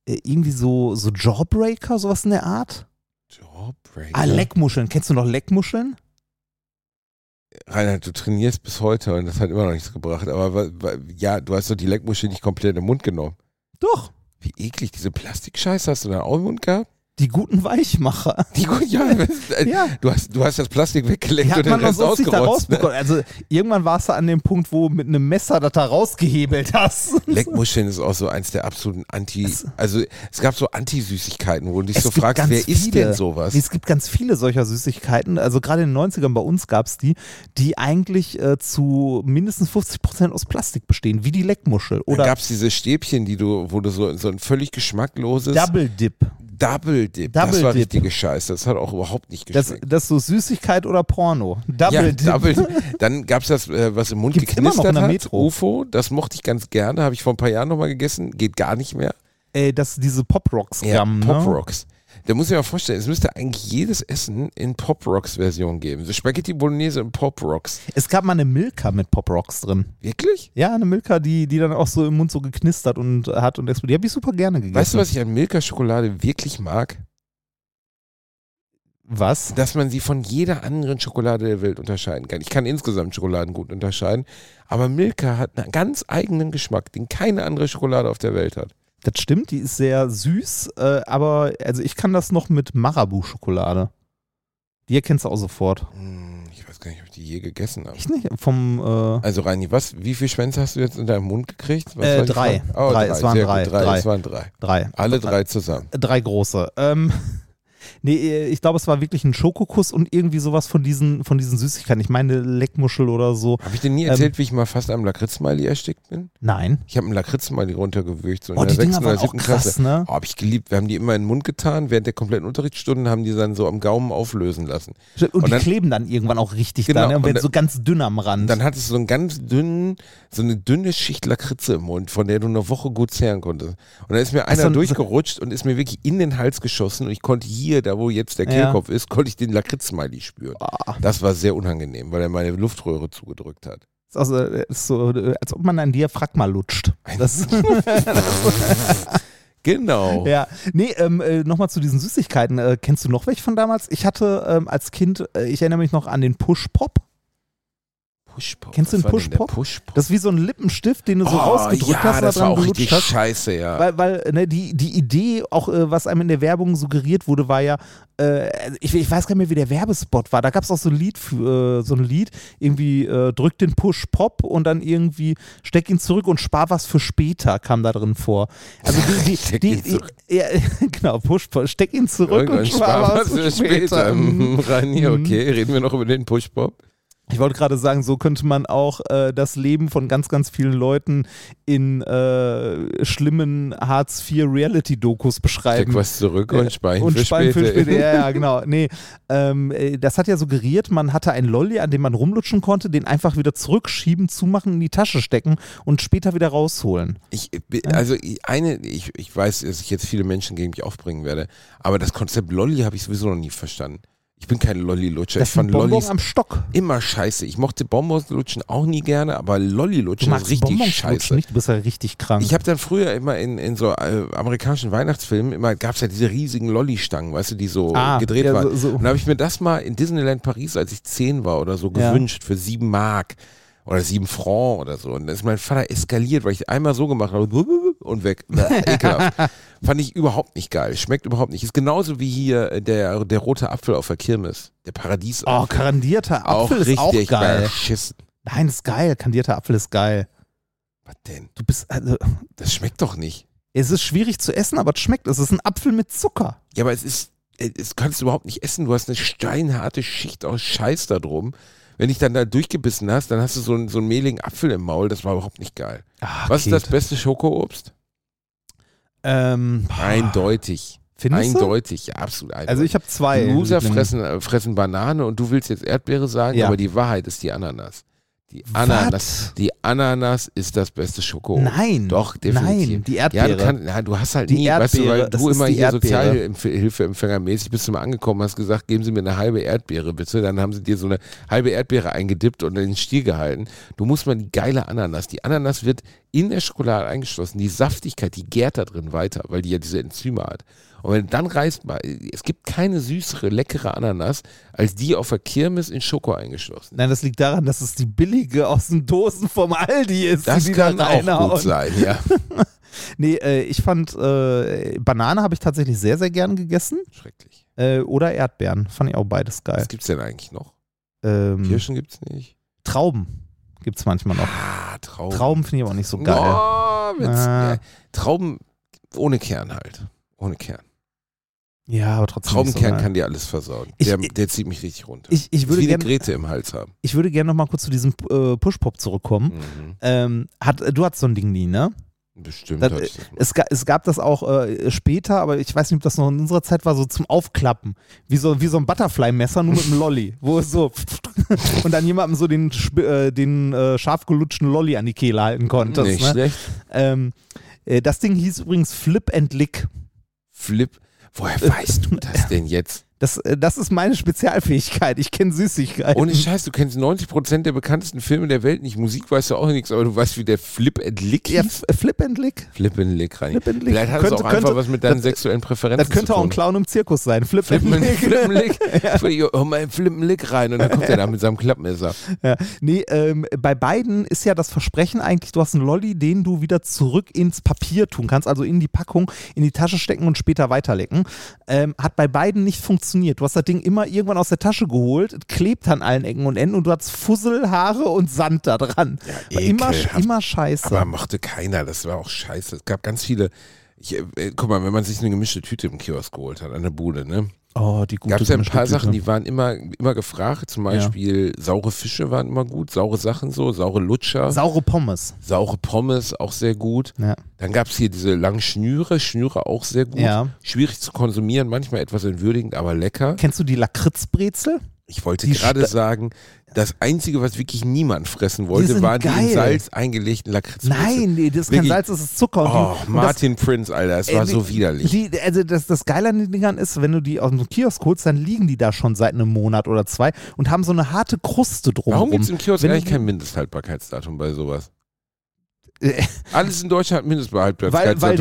äh, irgendwie so, so Jawbreaker, sowas in der Art. Jawbreaker. Ah, Leckmuscheln. Kennst du noch Leckmuscheln? Reinhard, du trainierst bis heute und das hat immer noch nichts gebracht. Aber ja, du hast doch die Leckmuschel nicht komplett im Mund genommen. Doch. Wie eklig, diese Plastikscheiße hast du dann auch im Mund gehabt? Die guten Weichmacher. Die, gut, ja, äh, Ja. Du, hast, du hast das Plastik hat und den Rest ausgerotzt. Ne? rausbekommen. Also irgendwann warst du an dem Punkt, wo mit einem Messer das da rausgehebelt hast. Leckmuscheln ist auch so eins der absoluten Anti... Es- also es gab so Anti-Süßigkeiten, wo du dich so fragst, wer ist viele. denn sowas? Es gibt ganz viele solcher Süßigkeiten. Also gerade in den 90ern bei uns gab es die, die eigentlich äh, zu mindestens 50 Prozent aus Plastik bestehen, wie die Leckmuschel. Oder gab es diese Stäbchen, die du, wo du so, so ein völlig geschmackloses Double Dip. Double Dip. das Double war Dip. richtige Scheiße. Das hat auch überhaupt nicht Das, geschmeckt. das ist so Süßigkeit oder Porno. Double ja, Dip. Double Dip. Dann gab es das, äh, was im Mund Gibt's immer noch geknistert in der hat. UFO, das mochte ich ganz gerne. Habe ich vor ein paar Jahren nochmal gegessen. Geht gar nicht mehr. Ey, das diese Pop Rocks Gramm, Pop ne? Da muss ich mir vorstellen, es müsste eigentlich jedes Essen in Pop Rocks Version geben. So Spaghetti Bolognese in Pop Rocks. Es gab mal eine Milka mit Pop Rocks drin. Wirklich? Ja, eine Milka, die, die dann auch so im Mund so geknistert und hat und explodiert. Die habe ich super gerne gegessen. Weißt du, was ich an Milka Schokolade wirklich mag? Was? Dass man sie von jeder anderen Schokolade der Welt unterscheiden kann. Ich kann insgesamt Schokoladen gut unterscheiden, aber Milka hat einen ganz eigenen Geschmack, den keine andere Schokolade auf der Welt hat. Das stimmt, die ist sehr süß, äh, aber also ich kann das noch mit Marabu-Schokolade. Die erkennst du auch sofort. Hm, Ich weiß gar nicht, ob ich die je gegessen habe. Echt nicht? Vom, äh, Also Reini, was, wie viele Schwänze hast du jetzt in deinem Mund gekriegt? Äh, drei. Oh, Drei, es waren drei, drei. drei. Es waren drei. drei. Alle drei zusammen. Drei große. Ähm, nee, ich glaube, es war wirklich ein Schokokuss und irgendwie sowas von diesen, von diesen Süßigkeiten. Ich meine Leckmuschel oder so. Habe ich dir nie Ähm, erzählt, wie ich mal fast am Lakritz-Smiley erstickt bin? Nein. Ich habe einen Lakritz-Smiley runtergewürgt, so in Oh, der Dinger sechsten waren oder auch siebten krass, Klasse. ne? Oh, habe ich geliebt. Wir haben die immer in den Mund getan. Während der kompletten Unterrichtsstunden haben die dann so am Gaumen auflösen lassen. Und, Und die dann- kleben dann irgendwann auch richtig Genau, da, ne? Und werden so ganz dünn am Rand. Dann hattest du so einen ganz dünnen, so eine dünne Schicht Lakritze im Mund, von der du eine Woche gut zehren konntest. Und dann ist mir einer so ein- durchgerutscht und ist mir wirklich in den Hals geschossen und ich konnte hier hier, da wo jetzt der. Kehlkopf ist, konnte ich den Lakritz-Smiley spüren. Ah, Das war sehr unangenehm, weil er meine Luftröhre zugedrückt hat. ist also, äh, ist so, äh, als ob man ein Diaphragma lutscht. Das, Genau. ja, nee, ähm, äh, nochmal zu diesen Süßigkeiten. Äh, kennst du noch welche von damals? Ich hatte ähm, als Kind, äh, ich erinnere mich noch an den Push-Pop. Pushpop. Kennst du den Pushpop? Pushpop? Das ist wie so ein Lippenstift, den du so oh, rausgedrückt ja, hast das da war auch richtig hast. scheiße, ja. Weil, weil ne, die, die Idee, auch äh, was einem in der Werbung suggeriert wurde, war ja, äh, ich, ich weiß gar nicht mehr, wie der Werbespot war. Da gab es auch so ein Lied, für, äh, so ein Lied, irgendwie äh, drück den Push Pop und dann irgendwie steck ihn zurück und spar was für später, kam da drin vor. Also die, die, Steck die, ihn die, ja, genau, Push Pop, steck ihn zurück und, Irgendwann spar was für später. Mhm, Rani, okay, reden wir noch über den Pushpop? Ich wollte gerade sagen, so könnte man auch äh, das Leben von ganz, ganz vielen Leuten in äh, schlimmen Hartz-IV-Reality-Dokus beschreiben. Steck was zurück und speichern und für später. für später. Ja, ja, genau. Nee, ähm, äh, das hat ja suggeriert, man hatte einen Lolli, an dem man rumlutschen konnte, den einfach wieder zurückschieben, zumachen, in die Tasche stecken und später wieder rausholen. Ich, bi- also eine, ich, ich weiß, dass ich jetzt viele Menschen gegen mich aufbringen werde, aber das Konzept Lolli habe ich sowieso noch nie verstanden. Ich bin kein Lolli-Lutscher. Das Ich fand Bonbon Lollis am Stock. immer scheiße. Ich mochte Bonbons lutschen auch nie gerne, aber Du Lolli-lutschen ist richtig Bonbons scheiße. lutschen nicht, du bist ja richtig krank. Ich habe dann früher immer in, in so äh, amerikanischen Weihnachtsfilmen immer gab es ja diese riesigen Lolli-Stangen, weißt du, die so Ah, gedreht ja, waren. so- so. Und da habe ich mir das mal in Disneyland Paris, als ich zehn war oder so, Ja. gewünscht für sieben Mark oder sieben Franc oder so. Und dann ist mein Vater eskaliert, weil ich einmal so gemacht habe und weg. Ekelhaft. Fand ich überhaupt nicht geil. Schmeckt überhaupt nicht. Ist genauso wie hier äh, der, der rote Apfel auf der Kirmes. Der Paradies. oh, kandierter auch Apfel ist richtig auch geil. beschissen. Nein, ist geil. Kandierter Apfel ist geil. Was denn? Du bist, also, Das schmeckt doch nicht. es ist schwierig zu essen, aber es schmeckt. Es ist ein Apfel mit Zucker. Ja, aber es ist, äh, es kannst du überhaupt nicht essen. Du hast eine steinharte Schicht aus Scheiß da drum. Wenn dich dann da durchgebissen hast, dann hast du so einen, so einen mehligen Apfel im Maul. Das war überhaupt nicht geil. Ah, Was ist Kate. das beste Schokoobst? Ähm, Eindeutig. Findest du? Eindeutig, ja, absolut eindeutig. Also ich habe zwei. Loser fressen, äh, fressen Banane und du willst jetzt Erdbeere sagen, Ja. aber die Wahrheit ist die Ananas. Die Ananas, die Ananas ist das beste Schokoobst. Nein. Doch, definitiv. Nein, die Ja, Erdbeere. du, kann, ja, du hast halt Die nie, weißt du, weil Erdbeere, du immer hier Erdbeere. Sozialhilfeempfängermäßig bist du mal angekommen, hast gesagt, geben Sie mir eine halbe Erdbeere bitte. Dann haben sie dir so eine halbe Erdbeere eingedippt und in den Stiel gehalten. Du musst mal die geile Ananas. Die Ananas wird in der Schokolade eingeschlossen. Die Saftigkeit, die gärt da drin weiter, weil die ja diese Enzyme hat. Und wenn du dann reißt mal, es gibt keine süßere, leckere Ananas, als die auf der Kirmes in Schoko eingeschlossen. Nein, das liegt daran, dass es die billige aus den Dosen vom Aldi ist. Das die kann da auch gut sein, ja. Nee, äh, ich fand, äh, Banane habe ich tatsächlich sehr, sehr gern gegessen. Schrecklich. Äh, oder Erdbeeren. Fand ich auch beides geil. Was gibt's denn eigentlich noch? Ähm, Kirschen gibt's nicht. Trauben gibt es manchmal noch. Ah, Trauben. Trauben finde ich aber nicht so geil. Oh, Ah. Trauben ohne Kern halt. Ohne Kern. Ja, aber trotzdem so Traubenkern geil. kann dir alles versauen. Ich- der, der zieht mich richtig runter. Ich, ich würde gerne Grete im Hals haben. ich würde gerne noch mal kurz zu diesem äh, Push-Pop zurückkommen. Mhm. Ähm, hat, du hattest so ein Ding nie, ne? Bestimmt. Das- das. Es, ga, es gab das auch äh, später, aber ich weiß nicht, ob das noch in unserer Zeit war, so zum Aufklappen. Wie so, wie so ein Butterfly-Messer, nur mit einem Lolli. Wo es so und dann jemandem so den, äh, den äh, scharf gelutschten Lolli an die Kehle halten konntest. Nicht Ne? schlecht. Ähm, äh, das Ding hieß übrigens Flip and Lick. Flip. Woher weißt du das denn jetzt? Das, äh, das ist meine Spezialfähigkeit. Ich kenne Süßigkeiten. Ohne Scheiß, du kennst 90% der bekanntesten Filme der Welt nicht. Musik weißt du auch nichts, aber du weißt, wie der Flip and Lick ja, hieß. Flip and Lick. Flip and Lick rein. Flip and Lick. Vielleicht hat es Könnte- auch einfach könnte- was mit deinen das- sexuellen Präferenzen Das könnte zu auch tun. ein Clown im Zirkus sein. Flip, Flip and Lick. Flip and Lick. Ja. Mal, Flip and Lick rein und dann kommt er da mit seinem Klappmesser. Ja. Nee, ähm, bei beiden ist ja das Versprechen eigentlich, du hast einen Lolli, den du wieder zurück ins Papier tun kannst, also in die Packung, in die Tasche stecken und später weiterlecken. Ähm, hat bei beiden nicht funktioniert. Du hast das Ding immer irgendwann aus der Tasche geholt, klebt an allen Ecken und Enden und du hast Fussel, Haare und Sand da dran. War immer, immer scheiße. Aber mochte keiner, das war auch scheiße. Es gab ganz viele. Ich, äh, guck mal, wenn man sich eine gemischte Tüte im Kiosk geholt hat, an der Bude, ne? Oh, die gute Gab es ja ein paar Sachen, die waren immer, immer gefragt. Zum Beispiel saure Fische waren immer gut, saure Sachen so, saure Lutscher, Saure Pommes. saure Pommes auch sehr gut. Ja. Dann gab es hier diese langen Schnüre, Schnüre auch sehr gut. ja. Schwierig zu konsumieren, manchmal etwas entwürdigend, aber lecker. Kennst du die Lakritzbrezel? Ich wollte Die gerade Sta- sagen, das Einzige, was wirklich niemand fressen Die wollte, sind waren die in geil. Salz eingelegten Lakritzbrezel. Nein, nee, das ist kein. Salz, das ist Zucker. Und Oh, die, Martin Prince, Alter, es das, war äh, so die- widerlich. Die, also das, das Geile an den Dingern ist, wenn du die aus dem Kiosk holst, dann liegen die da schon seit einem Monat oder zwei und haben so eine harte Kruste drumherum. Warum gibt es im Kiosk Wenn eigentlich kein Mindesthaltbarkeitsdatum bei sowas? Alles in Deutschland hat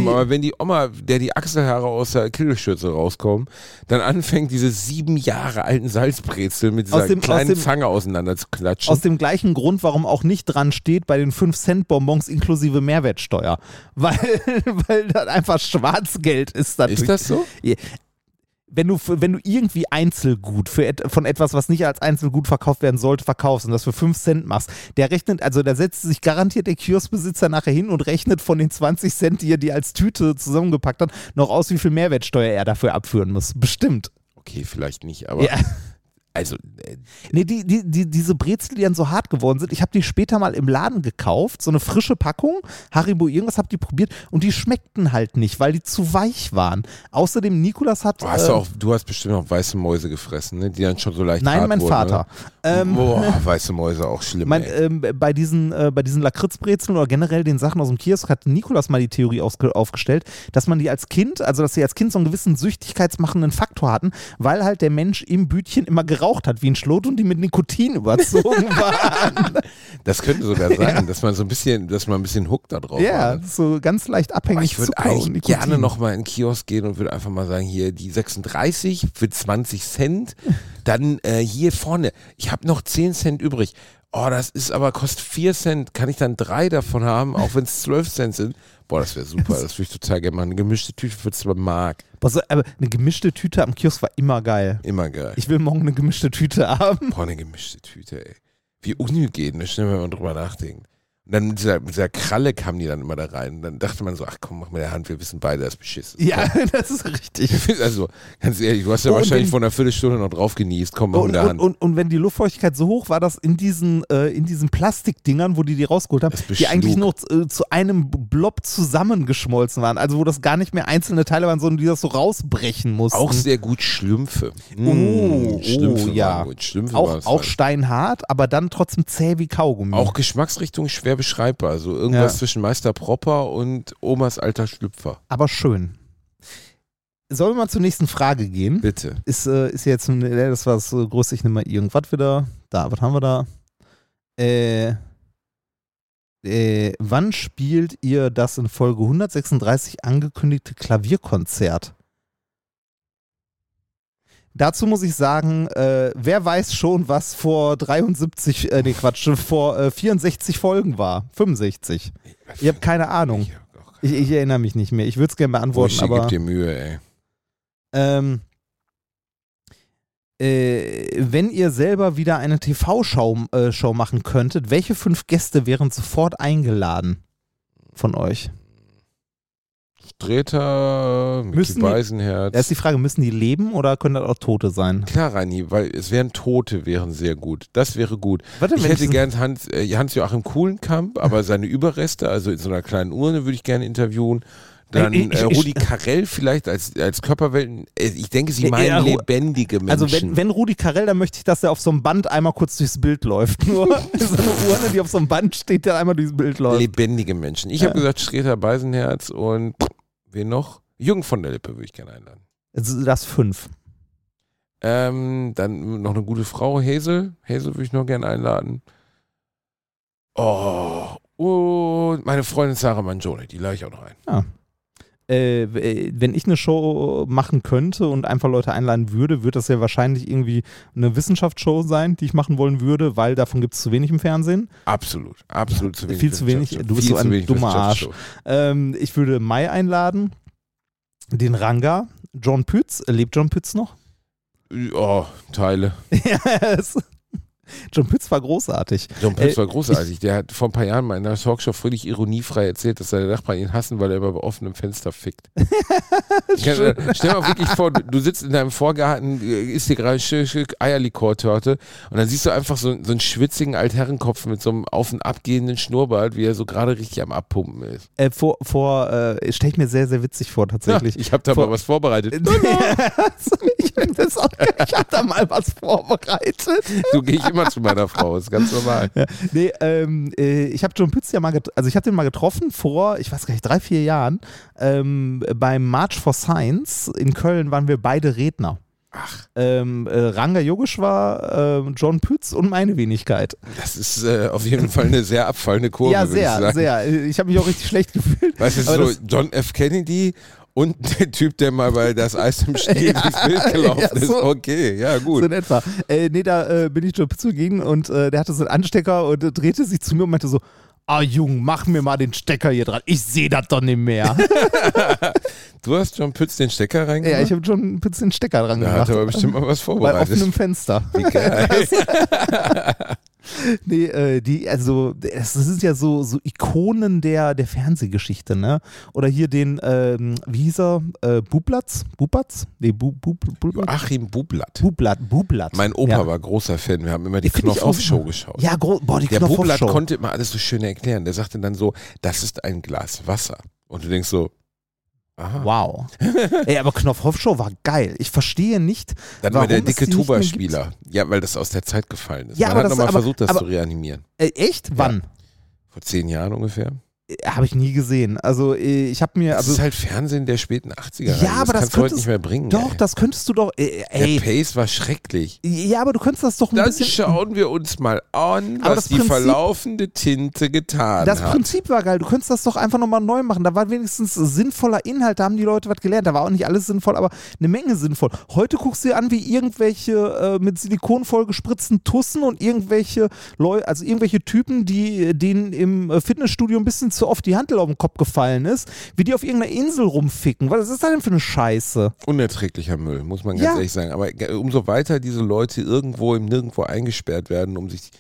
die- aber wenn die Oma, der die Achselhaare aus der Kittelschürze rauskommen, dann anfängt, diese sieben Jahre alten Salzbrezel mit dieser dem- kleinen aus dem- Zange auseinander zu klatschen. Aus dem gleichen Grund, warum auch nicht dran steht bei den 5-Cent-Bonbons inklusive Mehrwertsteuer. Weil, weil das einfach Schwarzgeld ist. Dadurch. ist das so? Wenn du, wenn du irgendwie Einzelgut für et, von etwas, was nicht als Einzelgut verkauft werden sollte, verkaufst und das für 5 Cent machst, der rechnet, also da setzt sich garantiert der Kioskbesitzer nachher hin und rechnet von den 20 Cent, die er dir als Tüte zusammengepackt hat, noch aus, wie viel Mehrwertsteuer er dafür abführen muss. Bestimmt. Okay, vielleicht nicht, aber Ja. Also äh, Nee, die, die, die, diese Brezel, die dann so hart geworden sind, ich habe die später mal im Laden gekauft, so eine frische Packung, Haribo irgendwas, habe die probiert und die schmeckten halt nicht, weil die zu weich waren. Außerdem, Nikolas hat... du hast äh, auch, du hast bestimmt auch weiße Mäuse gefressen, ne? die dann schon so leicht Nein, hart mein wurden, Vater. Ne? Ähm, Boah, weiße Mäuse auch schlimm. Mein, ähm, bei diesen, äh, bei diesen Lakritzbrezeln oder generell den Sachen aus dem Kiosk hat Nikolas mal die Theorie aufgestellt, dass man die als Kind, also dass sie als Kind so einen gewissen süchtigkeitsmachenden Faktor hatten, weil halt der Mensch im Bütchen immer geraucht hat wie ein Schlot und die mit Nikotin überzogen waren. Das könnte sogar sein, dass man so ein bisschen, dass man ein bisschen Hook da drauf ja, hat. so ganz leicht Aber abhängig ich würde eigentlich Nikotin. gerne noch mal in den Kiosk gehen und würde einfach mal sagen, hier die 36 für 20 Cent, dann äh, hier vorne, ich habe noch 10 Cent übrig. Oh, das ist aber, kostet 4 Cent. Kann ich dann drei davon haben, auch wenn es 12 Cent sind? Boah, das wäre super. Das würde ich total gerne machen. Eine gemischte Tüte für 2 Mark. Aber, so, aber eine gemischte Tüte am Kiosk war immer geil. Immer geil. Ich will morgen eine gemischte Tüte haben. Boah, eine gemischte Tüte, ey. Wie unhygienisch, ne, wenn man drüber nachdenkt. Und dann mit dieser, mit dieser Kralle kamen die dann immer da rein. Und dann dachte man so, ach komm, mach mit der Hand, wir wissen beide, das ist beschissen. Ja, das ist richtig. Also, ganz ehrlich, du hast ja Oh, und wahrscheinlich wenn- vor einer Viertelstunde noch drauf genießt. Komm, mit Und, der und, Hand. und, und wenn die Luftfeuchtigkeit so hoch war, dass in diesen, äh, in diesen Plastikdingern, wo die die rausgeholt haben, die eigentlich noch äh, zu einem Blob zusammengeschmolzen waren. Also wo das gar nicht mehr einzelne Teile waren, sondern die das so rausbrechen mussten. Auch sehr gut Schlümpfe. Oh, Mm, Schlümpfe oh, ja. waren gut. Schlümpfe auch, auch steinhart, aber dann trotzdem zäh wie Kaugummi. auch Geschmacksrichtung schwer beschreibbar. Also irgendwas Ja. zwischen Meister Propper und Omas alter Schlüpfer. aber schön. Sollen wir mal zur nächsten Frage gehen? Bitte. Ist, äh, ist jetzt, ein, äh, das war das äh, größte, ich nehme mal irgendwas wieder. Da, was haben wir da? Äh, äh, wann spielt ihr das in Folge 136 angekündigte Klavierkonzert? Dazu muss ich sagen, äh, wer weiß schon, was vor 73, äh, nee Quatsch, vor äh, 64 Folgen war? 65. Ich habe keine Ahnung. Ich, Ich, ich erinnere mich nicht mehr. Ich würde es gerne beantworten, Bursche, aber. gib dir Mühe, ey. Ähm, äh, wenn ihr selber wieder eine TV-Show äh, machen könntet, welche fünf Gäste wären sofort eingeladen von euch? Streter, Mickey Müssen die- Beisenherz. Da ist die Frage, müssen die leben oder können das auch Tote sein? Klar, Reini, weil es wären Tote, wären sehr gut. Das wäre gut. Warte, Ich hätte ich- gern Hans, äh, Hans-Joachim Kuhlenkamp, aber seine Überreste, also in so einer kleinen Urne, würde ich gerne interviewen. Dann Ich- ich- äh, ich- Rudi Carell vielleicht als, als Körperwelten. Äh, Ich denke, sie meinen ja, lebendige Menschen. Also wenn, wenn Rudi Carell, dann möchte ich, dass er auf so einem Band einmal kurz durchs Bild läuft. Nur so eine Urne, die auf so einem Band steht, der einmal durchs Bild läuft. lebendige Menschen. Ich Ja. habe gesagt, Streter Beisenherz und wen noch? Jürgen von der Lippe würde ich gerne einladen. Also Das fünf. Ähm, dann noch eine gute Frau, Hazel. Hazel würde ich noch gerne einladen. Oh, und meine Freundin Sarah Mangione, die lade ich auch noch ein. äh, äh, wenn ich eine Show machen könnte und einfach Leute einladen würde, würde das ja wahrscheinlich irgendwie eine Wissenschaftsshow sein, die ich machen wollen würde, weil davon gibt es zu wenig im Fernsehen. Absolut, absolut zu wenig. Viel zu wenig, du bist so ein dummer Arsch. Ähm, ich würde Mai einladen, den Ranga, John Pütz. Äh, lebt John Pütz noch? Oh, Teile. ja, es- John Pütz war großartig. John Pütz Äh, war großartig. Der hat vor ein paar Jahren mal in einer Talkshow völlig ironiefrei erzählt, dass seine Nachbarn ihn hassen, weil er immer bei offenem Fenster fickt. Stell dir mal wirklich vor, du, sitzt in deinem Vorgarten, äh, isst dir gerade ein Stück, Eierlikörtorte und dann siehst du einfach so, so einen schwitzigen Altherrenkopf mit so einem auf- und abgehenden Schnurrbart, wie er so gerade richtig am Abpumpen ist. Äh, vor, vor äh, stelle ich mir sehr, sehr witzig vor, tatsächlich. Ja, ich habe da Vor- mal was vorbereitet. ich das auch, ich habe da mal was vorbereitet. So gehe ich immer zu meiner Frau, ist ganz normal. Ja, nee, ähm, äh, ich habe John Pütz ja mal, also ich habe den mal getroffen vor, ich weiß gar nicht, drei, vier Jahren. Ähm, beim March for Science in Köln waren wir beide Redner. Ach, Ähm, äh, Ranga Yogeshwar, ähm, John Pütz und meine Wenigkeit. das ist äh, auf jeden Fall eine sehr abfallende Kurve, ja, würde ich sehr, sagen. sehr. Äh, Ich habe mich auch richtig schlecht gefühlt. Weißt du, so John F. Kennedy und der Typ, der mal bei das Eis im Stiel Ja, durchs Bild gelaufen ja, ist. so. Okay, ja So gut. in etwa. Äh, nee, da äh, bin ich Pütz zugegen und äh, der hatte so einen Anstecker und äh, drehte sich zu mir und meinte so, ah Jung, mach mir mal den Stecker hier dran. Ich sehe das doch nicht mehr. Du hast John Pütz den Stecker reingemacht? ja, ich habe John Pütz den Stecker dran da gemacht. hat er aber bestimmt mal was Bei vorbereitet. offenem Fenster. Wie geil. Nee, äh, die, also, das sind ja so, so Ikonen der, der Fernsehgeschichte, ne? Oder hier den, ähm, wie hieß er? Äh, Bublatz? Bublatz? Nee, Bu, Bu, Bu, Bu, Achim Bublatt. Bublatt, Bublatt. Mein Opa ja. war großer Fan. Wir haben immer die Knopfhoff-Show super. geschaut. Ja, boah, die Der Bublatt Knopfhoff-Show. konnte immer alles so schön erklären. Der sagte dann so, das ist ein Glas Wasser. Und du denkst so, aha. Wow. Ey, aber Knopfhoff-Show war geil. Ich verstehe nicht, Dann war der dicke Tuba-Spieler. Ja, weil das aus der Zeit gefallen ist. Ja, Man aber hat nochmal versucht, das aber- zu reanimieren. Äh, echt? Wann? Vor zehn Jahren ungefähr. Habe ich nie gesehen. Also äh, ich habe mir, Das also ist halt Fernsehen der späten 80er. Ja, aber das kannst du heute nicht mehr bringen. doch, ey. das könntest du doch. Äh, Der ey, Pace war schrecklich. ja, aber du könntest das doch ein Dann bisschen. schauen wir uns mal an, Aber was das die Prinzip- verlaufende Tinte getan Das hat. Prinzip war geil. Du könntest das doch einfach nochmal neu machen. Da war wenigstens sinnvoller Inhalt. Da haben die Leute was gelernt. Da war auch nicht alles sinnvoll, aber eine Menge sinnvoll. Heute guckst du dir an, wie irgendwelche äh, mit Silikon vollgespritzten Tussen und irgendwelche Leute, also irgendwelche Typen, die denen im äh, Fitnessstudio ein bisschen zu oft die Handel auf den Kopf gefallen ist, wie die auf irgendeiner Insel rumficken. Was ist das denn für eine Scheiße? Unerträglicher Müll, muss man ganz Ja. ehrlich sagen. Aber ge- umso weiter diese Leute irgendwo im Nirgendwo eingesperrt werden, um sich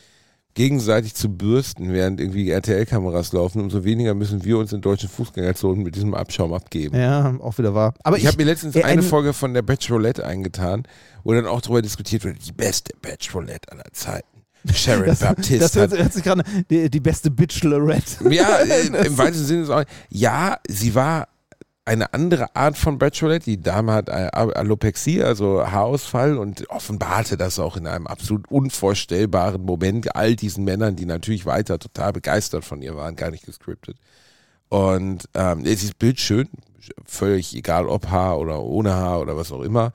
gegenseitig zu bürsten, während irgendwie RTL-Kameras laufen, umso weniger müssen wir uns in deutschen Fußgängerzonen mit diesem Abschaum abgeben. Ja, auch wieder wahr. Aber Ich habe mir letztens äh, eine ein- Folge von der Bachelorette eingetan, wo dann auch darüber diskutiert wird, die beste Bachelorette aller Zeiten. Sharon Das, Baptiste das hört, hört sich gerade die, die beste Bachelorette. Ja, äh, im weitesten Sinne ist auch, ja, sie war eine andere Art von Bachelorette. Die Dame hat äh, Alopexie, also Haarausfall und offenbarte das auch in einem absolut unvorstellbaren Moment all diesen Männern, die natürlich weiter total begeistert von ihr waren, gar nicht gescriptet. Und ähm, sie ist bildschön, völlig egal ob Haar oder ohne Haar oder was auch immer.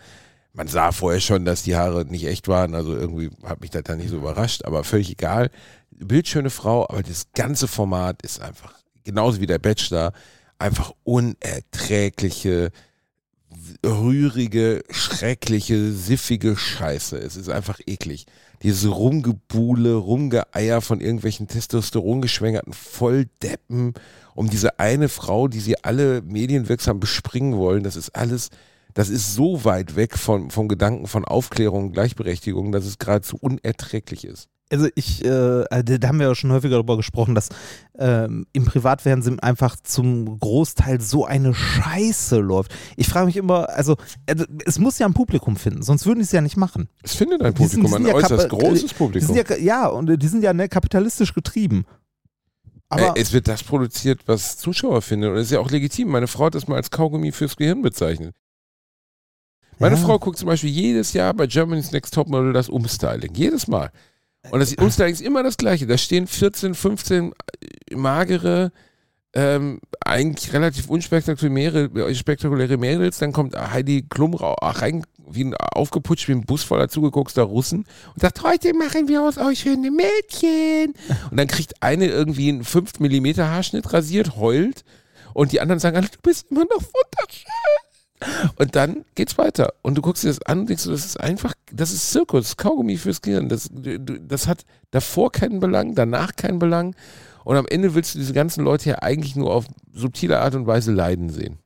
Man sah vorher schon, dass die Haare nicht echt waren, also irgendwie hat mich das dann nicht so überrascht, aber völlig egal. Bildschöne Frau, aber das ganze Format ist einfach, genauso wie der Bachelor, einfach unerträgliche, rührige, schreckliche, siffige Scheiße. Es ist einfach eklig. Dieses Rumgebuhle, Rumgeeier von irgendwelchen testosterongeschwängerten Volldeppen um diese eine Frau, die sie alle medienwirksam bespringen wollen, das ist alles, das ist so weit weg von, vom Gedanken von Aufklärung und Gleichberechtigung, dass es geradezu unerträglich ist. Also ich, äh, da haben wir ja schon häufiger darüber gesprochen, dass ähm, im Privatfernsehen einfach zum Großteil so eine Scheiße läuft. Ich frage mich immer, also äh, es muss ja ein Publikum finden, sonst würden die es ja nicht machen. Es findet ein Die sind- Publikum, die sind ein ja äußerst großes Publikum. ja, ja, und die sind ja ne, kapitalistisch getrieben. Aber Äh, es wird das produziert, was Zuschauer finden. Und es ist ja auch legitim. Meine Frau hat das mal als Kaugummi fürs Gehirn bezeichnet. Meine Ja. Frau guckt zum Beispiel jedes Jahr bei Germany's Next Topmodel das Umstyling. Jedes Mal. Und das Umstyling ist immer das gleiche. Da stehen 14, 15 magere, ähm, eigentlich relativ unspektakuläre spektakuläre Mädels. Dann kommt Heidi Klum ra- rein, wie ein aufgeputscht, wie ein Bus voller zugeguckster Russen und sagt, heute machen wir aus euch schöne Mädchen. Und dann kriegt eine irgendwie einen 5 mm Haarschnitt rasiert, heult und die anderen sagen, alle, du bist immer noch wunderschön. Und dann geht's weiter. Und du guckst dir das an und denkst, das ist einfach, das ist Zirkus, Kaugummi fürs Gehirn. Das, das hat davor keinen Belang, danach keinen Belang. Und am Ende willst du diese ganzen Leute ja eigentlich nur auf subtile Art und Weise leiden sehen.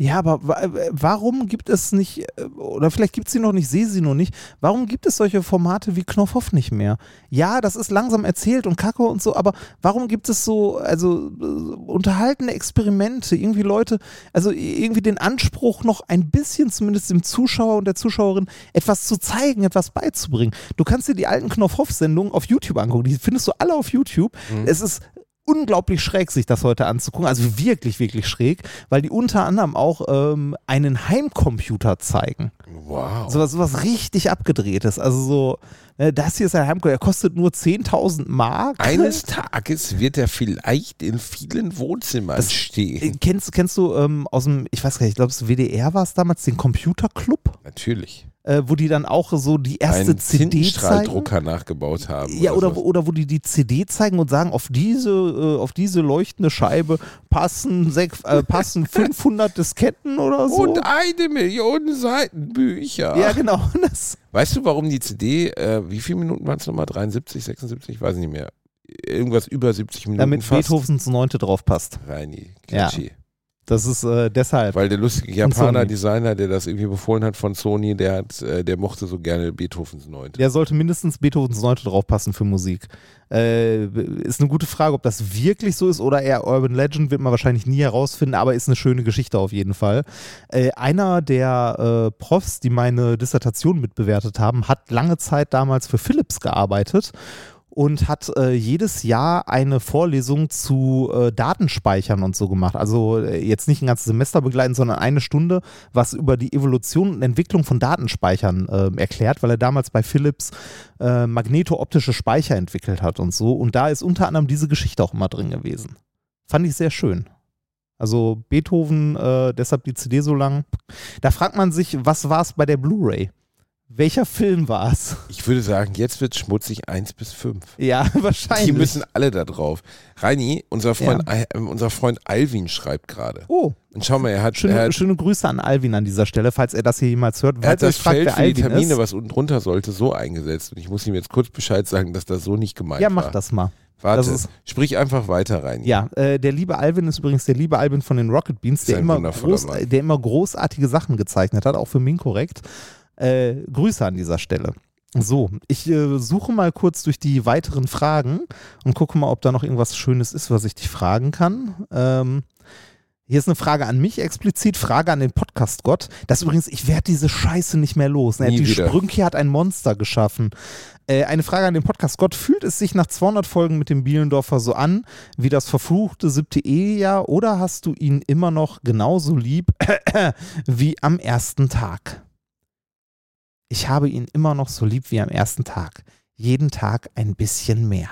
Ja, aber äh, warum gibt es nicht, äh, oder vielleicht gibt es sie noch nicht, sehe sie noch nicht, warum gibt es solche Formate wie Knopfhoff nicht mehr? Ja, das ist langsam erzählt und kacke und so, aber warum gibt es so, also äh, unterhaltende Experimente, irgendwie Leute, also irgendwie den Anspruch, noch ein bisschen zumindest dem Zuschauer und der Zuschauerin etwas zu zeigen, etwas beizubringen? Du kannst dir die alten Knopfhoff-Sendungen auf YouTube angucken, die findest du alle auf YouTube. Es ist unglaublich schräg, sich das heute anzugucken. Also wirklich, wirklich schräg, weil die unter anderem auch ähm, einen Heimcomputer zeigen. Wow. Sowas, sowas richtig abgedrehtes. Also so, ne, das hier ist ein Heimcomputer, der kostet nur 10.000 Mark. Eines Tages wird er vielleicht in vielen Wohnzimmern Das- Äh, stehen. Kennst, kennst du ähm, aus dem, ich weiß gar nicht, ich glaube, WDR war es damals, den Computerclub, Natürlich. Äh, wo die dann auch so die erste Einen CD zeigen? Nachgebaut haben. Ja, oder, so. wo- oder wo die die CD zeigen und sagen, auf diese, äh, auf diese leuchtende Scheibe passen, sech, äh, passen 500 Disketten oder so. Und eine Million Seiten Bücher. ja, genau. Das, Weißt du, warum die CD, äh, wie viele Minuten waren es nochmal? 73, 76? Ich weiß nicht mehr. Irgendwas über 70 Minuten damit fast. Beethovens Neunte drauf passt. Reini, Ja. Das ist äh, deshalb. Weil der lustige. Japaner-Designer, der das irgendwie befohlen hat von Sony, der hat, äh, der mochte so gerne Beethovens Neunte. Der sollte mindestens Beethovens Neunte drauf passen für Musik. Äh, ist eine gute Frage, ob das wirklich so ist oder eher Urban Legend, wird man wahrscheinlich nie herausfinden, aber ist eine schöne Geschichte auf jeden Fall. Äh, einer der äh, Profs, die meine Dissertation mitbewertet haben, hat lange Zeit damals für Philips gearbeitet und hat äh, jedes Jahr eine Vorlesung zu äh, Datenspeichern und so gemacht. Also äh, jetzt nicht ein ganzes Semester begleiten, sondern eine Stunde, was über die Evolution und Entwicklung von Datenspeichern äh, erklärt, weil er damals bei Philips äh, magneto-optische Speicher entwickelt hat und so. Und da ist unter anderem diese Geschichte auch immer drin gewesen. Fand ich sehr schön. Also Beethoven, äh, deshalb die CD so lang. Da fragt man sich, was war es bei der Blu-ray? Welcher Film war es? Ich würde sagen, jetzt wird schmutzig 1 bis 5. Ja, wahrscheinlich. Die müssen alle da drauf. Reini, unser Freund, Al- äh, unser Freund Alvin schreibt gerade. Oh, Und schau mal, er hat, schöne, er hat, schöne Grüße an Alvin an dieser Stelle, falls er das hier jemals hört. er hat das fragt, Feld für die Termine, ist. was unten drunter sollte, so eingesetzt. Und ich muss ihm jetzt kurz Bescheid sagen, dass das so nicht gemeint Ja, war. mach das mal. Warte, sprich einfach weiter rein. Ja, äh, der liebe Alvin ist übrigens der liebe Alvin von den Rocket Beans, der immer, groß, der immer großartige Sachen gezeichnet hat, auch für Minkorrekt. Äh, Grüße an dieser Stelle. So, ich äh, suche mal kurz durch die weiteren Fragen und gucke mal, ob da noch irgendwas Schönes ist, was ich dich fragen kann. Ähm, hier ist eine Frage an mich explizit, Frage an den Podcast-Gott. Das übrigens, ich werde diese Scheiße nicht mehr los. Ne? Die wieder. Sprünki hat ein Monster geschaffen. Äh, eine Frage an den Podcast-Gott. Fühlt es sich nach 200 Folgen mit dem Bielendorfer so an, wie das verfluchte siebte Ehejahr, oder hast du ihn immer noch genauso lieb wie am ersten Tag? Ich habe ihn immer noch so lieb wie am ersten Tag. Jeden Tag ein bisschen mehr.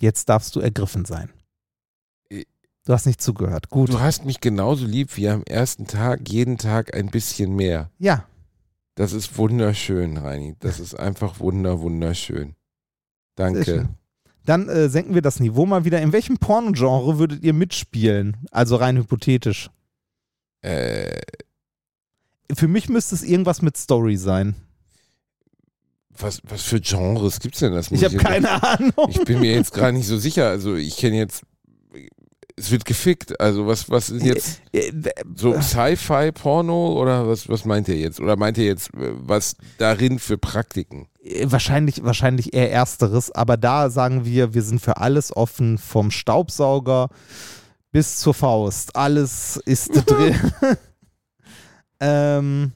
Jetzt darfst du ergriffen sein. Äh, Du hast nicht zugehört. Gut. Du hast mich genauso lieb wie am ersten Tag, jeden Tag ein bisschen mehr. Ja, Das ist wunderschön, Reini. Das ist einfach wunder, wunderschön. Danke. Dann äh, senken wir das Niveau mal wieder. In welchem Pornogenre würdet ihr mitspielen? Also rein hypothetisch. Äh, Für mich müsste es irgendwas mit Story sein. was, was für Genres gibt's denn das? Ich habe jetzt- keine Ahnung. Ich bin mir jetzt gar nicht so sicher. Also ich kenne jetzt. Es wird gefickt. Also was, was ist jetzt Äh, so Sci-Fi Porno oder was, was meint ihr jetzt? Oder meint ihr jetzt äh, was darin für Praktiken? äh, Wahrscheinlich, wahrscheinlich eher Ersteres, aber da sagen wir, wir sind für alles offen, vom Staubsauger bis zur Faust. Alles ist drin. Ähm.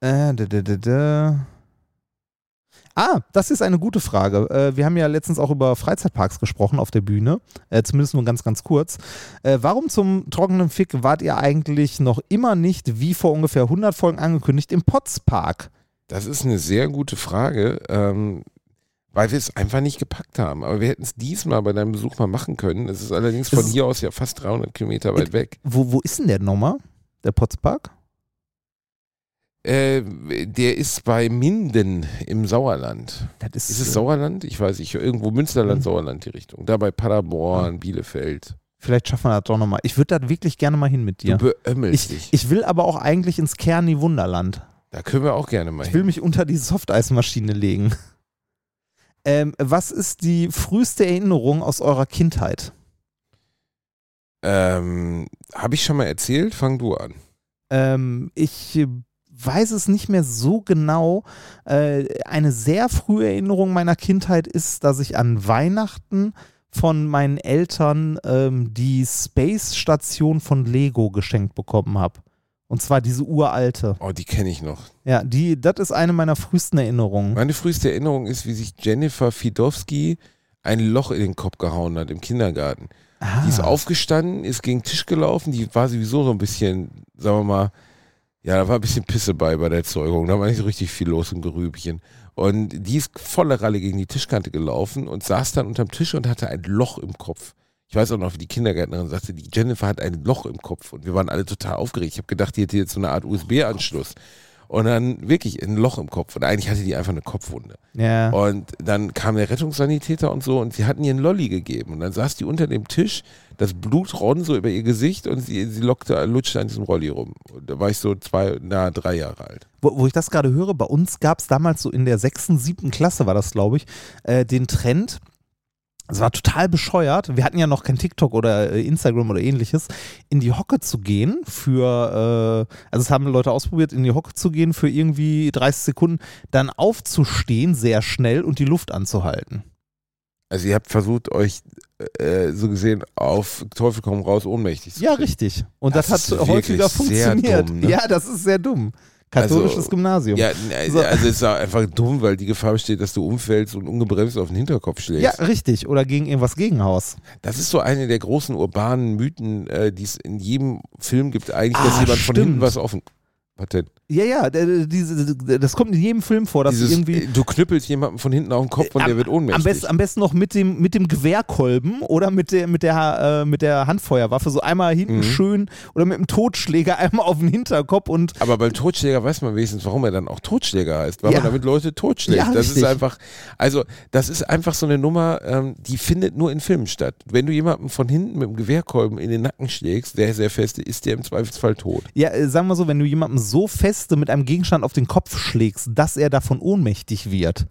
Äh, da, da, da, da. Ah, das ist eine gute Frage. Äh, wir haben ja letztens auch über Freizeitparks gesprochen auf der Bühne, äh, zumindest nur ganz, ganz kurz. Äh, warum zum trockenen Fick wart ihr eigentlich noch immer nicht, wie vor ungefähr 100 Folgen angekündigt, im Potspark? Das ist eine sehr gute Frage, ähm, weil wir es einfach nicht gepackt haben. Aber wir hätten es diesmal bei deinem Besuch mal machen können. Es ist allerdings von ist- hier aus ja fast 300 Kilometer weit weg. Wo, wo ist denn der nochmal? Der Potspark? Äh, der ist bei Minden im Sauerland. Das ist, Ist es äh, Sauerland? Ich weiß nicht. Irgendwo Münsterland, Mhm. Sauerland die Richtung. Da bei Paderborn, Bielefeld. Vielleicht schaffen wir das doch nochmal. Ich würde da wirklich gerne mal hin mit dir. Du beömmelst dich. Ich will aber auch eigentlich ins Kerni Wunderland. Da können wir auch gerne mal Ich will hin. mich unter die Softeismaschine legen. Ähm, was ist die früheste Erinnerung aus eurer Kindheit? Ähm, Habe ich schon mal erzählt? Fang du an. Ähm, ich weiß es nicht mehr so genau. Äh, eine sehr frühe Erinnerung meiner Kindheit ist, dass ich an Weihnachten von meinen Eltern ähm, die Space Station von Lego geschenkt bekommen habe. Und zwar diese uralte. Oh, die kenne ich noch. Ja, die, das ist eine meiner frühesten Erinnerungen. Meine früheste Erinnerung ist, wie sich Jennifer Fidowski ein Loch in den Kopf gehauen hat im Kindergarten. Die ist Ah. aufgestanden, ist gegen den Tisch gelaufen, die war sowieso so ein bisschen, sagen wir mal, ja, da war ein bisschen Pisse bei bei der Zeugung. Da war nicht so richtig viel los im Gerübchen. Und die ist volle Ralle gegen die Tischkante gelaufen und saß dann unterm Tisch und hatte ein Loch im Kopf. Ich weiß auch noch, wie die Kindergärtnerin sagte, die Jennifer hat ein Loch im Kopf und wir waren alle total aufgeregt. Ich habe gedacht, die hätte jetzt so eine Art USB-Anschluss. Und dann wirklich ein Loch im Kopf. Und eigentlich hatte die einfach eine Kopfwunde. Ja. Und dann kam der Rettungssanitäter und so und sie hatten ihr einen Lolli gegeben. Und dann saß die unter dem Tisch, das Blut rann so über ihr Gesicht und sie, sie lockte, lutschte an diesem Rolli rum. Und da war ich so zwei, na, drei Jahre alt. wo, wo ich das gerade höre, bei uns gab es damals so in der sechsten, siebten Klasse war das, glaube ich, äh, den Trend. Es war total bescheuert. Wir hatten ja noch kein TikTok oder äh, Instagram oder ähnliches, in die Hocke zu gehen für, äh, also es haben Leute ausprobiert, in die Hocke zu gehen für irgendwie 30 Sekunden, dann aufzustehen sehr schnell und die Luft anzuhalten. Also ihr habt versucht, euch äh, so gesehen auf Teufel komm raus ohnmächtig zu Ja, kriegen. richtig. Und das, Das hat häufiger funktioniert. dumm, ne? Ja, das ist sehr dumm. Katholisches Also, Gymnasium. Ja, n- So. also es ist einfach dumm, weil die Gefahr besteht, dass du umfällst und ungebremst auf den Hinterkopf schlägst. Ja, richtig. Oder gegen irgendwas Gegenhaus. Das ist so eine der großen urbanen Mythen, äh, die es in jedem Film gibt, eigentlich, dass Ah, jemand von hinten stimmt. was offen. Was denn? Ja, ja, diese, das kommt in jedem Film vor, dass Dieses, irgendwie. äh, du knüppelst jemanden von hinten auf den Kopf und am, der wird ohnmächtig. am, besten, am besten noch mit dem, mit dem Gewehrkolben oder mit der, mit, der, äh, mit der Handfeuerwaffe. So einmal hinten Mhm. schön oder mit dem Totschläger einmal auf den Hinterkopf und Aber beim Totschläger weiß man wenigstens, warum er dann auch Totschläger heißt, weil Ja. man damit Leute totschlägt. Ja, das ist richtig. einfach, also das ist einfach so eine Nummer, ähm, die findet nur in Filmen statt. Wenn du jemanden von hinten mit dem Gewehrkolben in den Nacken schlägst, der sehr feste, ist der im Zweifelsfall tot. ja, äh, sagen wir so, wenn du jemandem so feste mit einem Gegenstand auf den Kopf schlägst, dass er davon ohnmächtig wird,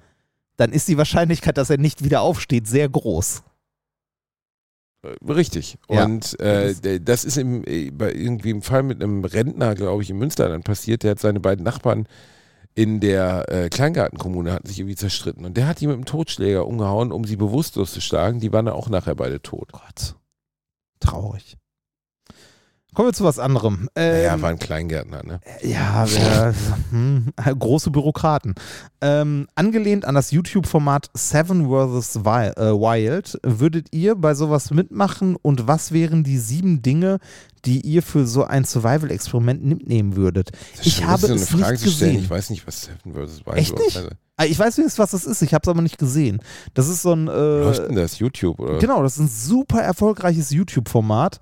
dann ist die Wahrscheinlichkeit, dass er nicht wieder aufsteht, sehr groß. Äh, Richtig. Ja. Und äh, Das- ist im, äh, bei irgendwie im Fall mit einem Rentner, glaube ich, in Münster dann passiert. Der hat seine beiden Nachbarn in der äh, Kleingartenkommune hatten sich irgendwie zerstritten. Und der hat die mit dem Totschläger umgehauen, um sie bewusstlos zu schlagen. Die waren dann auch nachher beide tot. Gott. Traurig. Kommen wir zu was anderem. Naja, Ähm, war ein Kleingärtner, ne? Ja, wir, hm, große Bürokraten. Ähm, angelehnt an das YouTube-Format Seven vs. Äh, Wild, würdet ihr bei sowas mitmachen und was wären die sieben Dinge, die ihr für so ein Survival-Experiment mitnehmen würdet? Das ist Ich habe es so eine Frage nicht zu stellen. gesehen. Ich weiß nicht, was Seven vs. Wild Echt nicht? Ah, Ich weiß wenigstens, was das ist, ich habe es aber nicht gesehen. Das ist so ein. läuft Äh, denn das? YouTube oder? Genau, das ist ein super erfolgreiches YouTube-Format,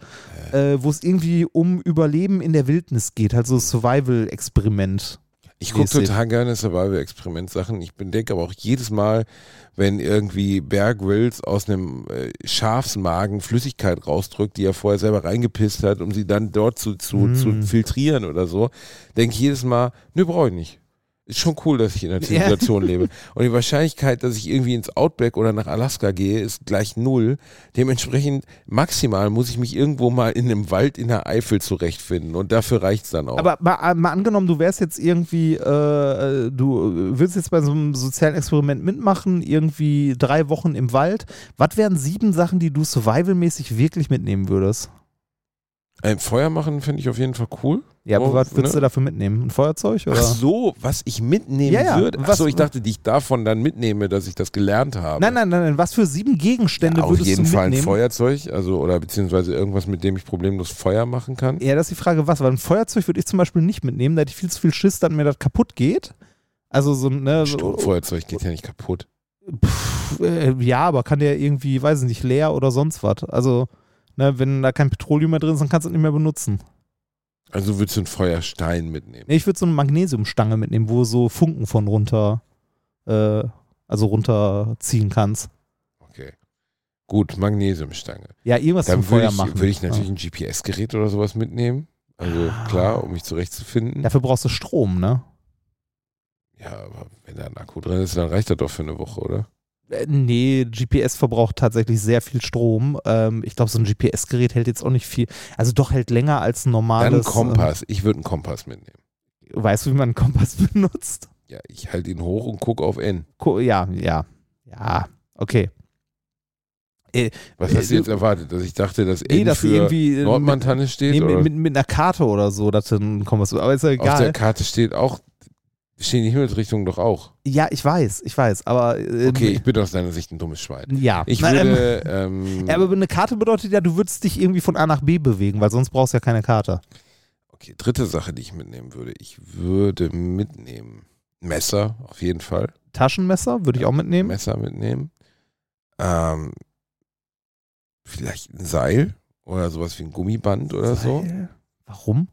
äh, wo es irgendwie um Überleben in der Wildnis geht, halt so Survival-Experiment. Ich gucke total gerne Survival-Experiment-Sachen. Ich denke aber auch jedes Mal, wenn irgendwie Bear Grylls aus einem äh, Schafsmagen Flüssigkeit rausdrückt, die er vorher selber reingepisst hat, um sie dann dort zu, zu, Mm. zu filtrieren oder so, denke ich jedes Mal, nö, brauche ich nicht. Ist schon cool, dass ich in der Ja. Zivilisation lebe. Und die Wahrscheinlichkeit, dass ich irgendwie ins Outback oder nach Alaska gehe, ist gleich null. Dementsprechend maximal muss ich mich irgendwo mal in einem Wald in der Eifel zurechtfinden. Und dafür reicht's dann auch. Aber mal, mal angenommen, du wärst jetzt irgendwie, äh, äh, du willst jetzt bei so einem sozialen Experiment mitmachen, irgendwie drei Wochen im Wald. Was wären sieben Sachen, die du survivalmäßig wirklich mitnehmen würdest? Ein Feuer machen finde ich auf jeden Fall cool. Ja, aber Oh, was würdest ne? du dafür mitnehmen? Ein Feuerzeug? Oder? Ach so, was ich mitnehmen Ja, ja, würde. Ach was- so, ich dachte, die ich davon dann mitnehme, dass ich das gelernt habe. Nein, nein, nein, nein. Was für sieben Gegenstände Ja, auf würdest jeden du Fall ein mitnehmen? Feuerzeug, also oder beziehungsweise irgendwas, mit dem ich problemlos Feuer machen kann. Ja, das ist die Frage, was? Weil ein Feuerzeug würde ich zum Beispiel nicht mitnehmen, da hätte ich viel zu viel Schiss, dass mir das kaputt geht. Also so, ne, so, Stromfeuerzeug geht ja nicht kaputt. Pff, äh, ja, aber kann der irgendwie, weiß ich nicht, leer oder sonst was. Also, ne, wenn da kein Petroleum mehr drin ist, dann kannst du es nicht mehr benutzen. Also würdest du einen Feuerstein mitnehmen. Nee, ich würde so eine Magnesiumstange mitnehmen, wo so Funken von runter, äh, also runterziehen kannst. Okay. Gut, Magnesiumstange. Ja, irgendwas Dann zum Feuer würde ich, machen. würde ich natürlich ein GPS-Gerät oder sowas mitnehmen. Also Ah. klar, um mich zurechtzufinden. ja. Dafür brauchst du Strom, ne? Ja, aber wenn da ein Akku drin ist, dann reicht das doch für eine Woche, oder? Äh, Nee, GPS verbraucht tatsächlich sehr viel Strom. Ähm, ich glaube, so ein GPS-Gerät hält jetzt auch nicht viel. Also doch hält länger als ein Dann normales. Kompass. Ich würde einen Kompass mitnehmen. Äh, weißt du, wie man einen Kompass benutzt? Ja, ich halte ihn hoch und gucke auf N. Ja, ja, ja, okay. Äh, Was hast du Äh, jetzt erwartet? Dass ich dachte, dass Nee, N dass für irgendwie, äh, Nordmantanne steht? nee, oder? mit, mit, mit einer Karte oder so, dass du einen Kompass. Aber ist ja auf der egal. Karte steht auch, stehen die Himmelsrichtungen doch auch. Ja, ich weiß, ich weiß. Aber äh, Okay, ich bin aus deiner Sicht ein dummes Schwein. ja. Ich Na, ähm, würde, ähm, Ja, aber eine Karte bedeutet ja, du würdest dich irgendwie von A nach B bewegen, weil sonst brauchst du ja keine Karte. okay, dritte Sache, die ich mitnehmen würde. Ich würde mitnehmen Messer, auf jeden Fall. Taschenmesser würde ich auch mitnehmen. Messer mitnehmen. Ähm, vielleicht ein Seil oder sowas wie ein Gummiband oder so. Seil? Warum?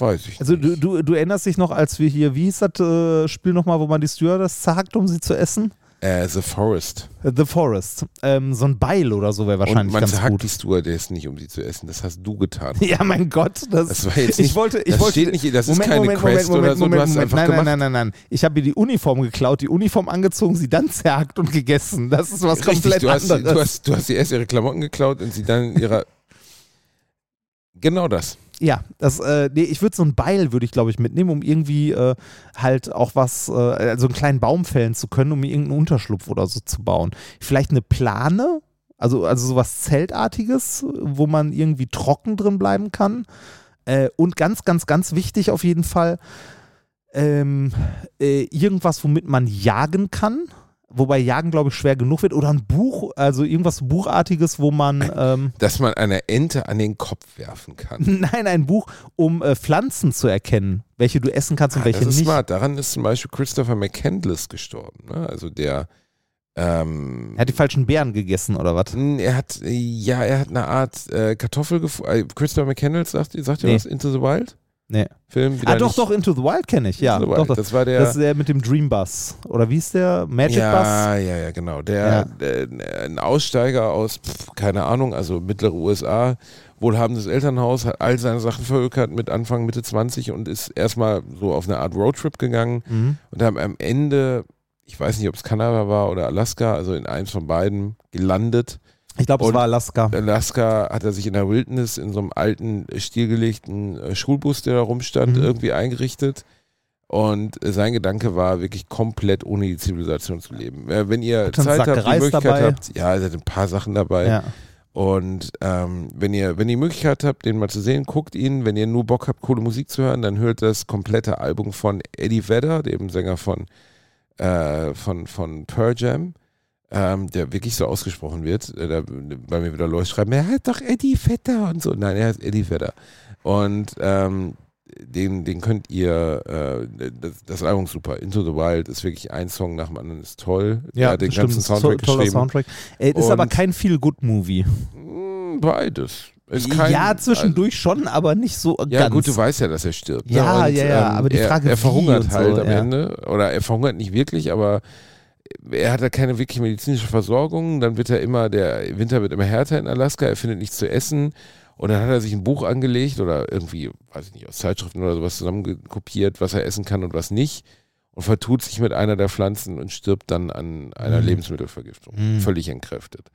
Weiß ich Also nicht. du, du, du erinnerst dich noch, als wir hier, wie hieß das äh, Spiel nochmal, wo man die Stewardess zerhackt, um sie zu essen? Äh, The Forest. Äh, The Forest. Ähm, so ein Beil oder so wäre Und wahrscheinlich man ganz gut. die Stewardess nicht, um sie zu essen. Das hast du getan. Ja, mein Gott, das, Das war jetzt ich nicht, wollte, ich das wollte, steht nicht, das ist Moment, keine Moment, Quest Moment, oder so, Moment, du hast Moment, einfach nein, gemacht. nein, nein, nein, nein. Ich habe mir die Uniform geklaut, die Uniform angezogen, sie dann zerhackt und gegessen. Das ist was Richtig, komplett du hast, anderes. du, hast, du hast ihr erst ihre Klamotten geklaut und sie dann ihrer. genau das. Ja, das, äh, nee, ich würde so ein Beil, würde ich glaube ich mitnehmen, um irgendwie äh, halt auch was, äh, also einen kleinen Baum fällen zu können, um irgendeinen Unterschlupf oder so zu bauen. Vielleicht eine Plane, also, also sowas Zeltartiges, wo man irgendwie trocken drin bleiben kann. Äh, und ganz, ganz, ganz wichtig auf jeden Fall, ähm, äh, irgendwas, womit man jagen kann. Wobei Jagen, glaube ich, schwer genug wird. Oder ein Buch, also irgendwas Buchartiges, wo man. Ähm, Dass man einer Ente an den Kopf werfen kann. Nein, ein Buch, um äh, Pflanzen zu erkennen, welche du essen kannst und Ah, welche das ist nicht. smart. Daran ist zum Beispiel Christopher McCandless gestorben. Ne? Also der. Ähm, Er hat die falschen Beeren gegessen oder was? er hat, ja, er hat eine Art äh, Kartoffel gefunden. Äh, Christopher McCandless, sagt, ihr- sagt ihr Nee. was? Into the Wild? Nee. Film? Ah, doch, nicht- doch, Into the Wild kenne ich, ja. Doch, doch. Das war der. Das ist der mit dem Dream Bus. Oder wie ist der? Magic ja, ja, ja, genau. Der, Ja. der ein Aussteiger aus, pf, keine Ahnung, also mittlere USA, wohlhabendes Elternhaus, hat all seine Sachen verhökert mit Anfang, Mitte 20 und ist erstmal so auf eine Art Roadtrip gegangen Bus? Mhm. und haben am Ende, ich weiß nicht, ob es Kanada war oder Alaska, also in eins von beiden gelandet. Ich glaube, es war Alaska. Alaska hat er sich in der Wilderness in so einem alten, stillgelegten äh, Schulbus, der da rumstand, Mhm. irgendwie eingerichtet. Und äh, sein Gedanke war, wirklich komplett ohne die Zivilisation zu leben. Äh, Wenn ihr Hat Zeit habt, die Möglichkeit dabei? habt, ja, er hat ein paar Sachen dabei. Ja. Und ähm, wenn ihr, wenn ihr die Möglichkeit habt, den mal zu sehen, guckt ihn. Wenn ihr nur Bock habt, coole Musik zu hören, dann hört das komplette Album von Eddie Vedder, dem Sänger von, äh, von, von Pearl Jam, ähm, der wirklich so ausgesprochen wird. Äh, da, bei mir wieder Leute schreiben, er heißt doch Eddie Vedder und so. Nein, er heißt Eddie Vedder. Und ähm, den, den könnt ihr, äh, das, das Album ist super. Into the Wild ist wirklich ein Song nach dem anderen, ist toll. er Ja, den stimmt. ganzen ist to- Soundtrack toller geschrieben. Soundtrack. Äh, ist aber Und- kein Feel-Good-Movie. Mm, Beides. Kein, Ja, zwischendurch schon, aber nicht so Ja, ganz. gut, du weißt ja, dass er stirbt. ne? Ja, ja, ja, aber die er, Frage, er wie verhungert und so, halt am ja. Ende. Oder er verhungert nicht wirklich, aber er hat da keine wirklich medizinische Versorgung. Dann wird er immer, der Winter wird immer härter in Alaska, er findet nichts zu essen. Und dann hat er sich ein Buch angelegt oder irgendwie, weiß ich nicht, aus Zeitschriften oder sowas zusammenkopiert, was er essen kann und was nicht. Und vertut sich mit einer der Pflanzen und stirbt dann an einer Mhm. Lebensmittelvergiftung. Mhm. Völlig entkräftet.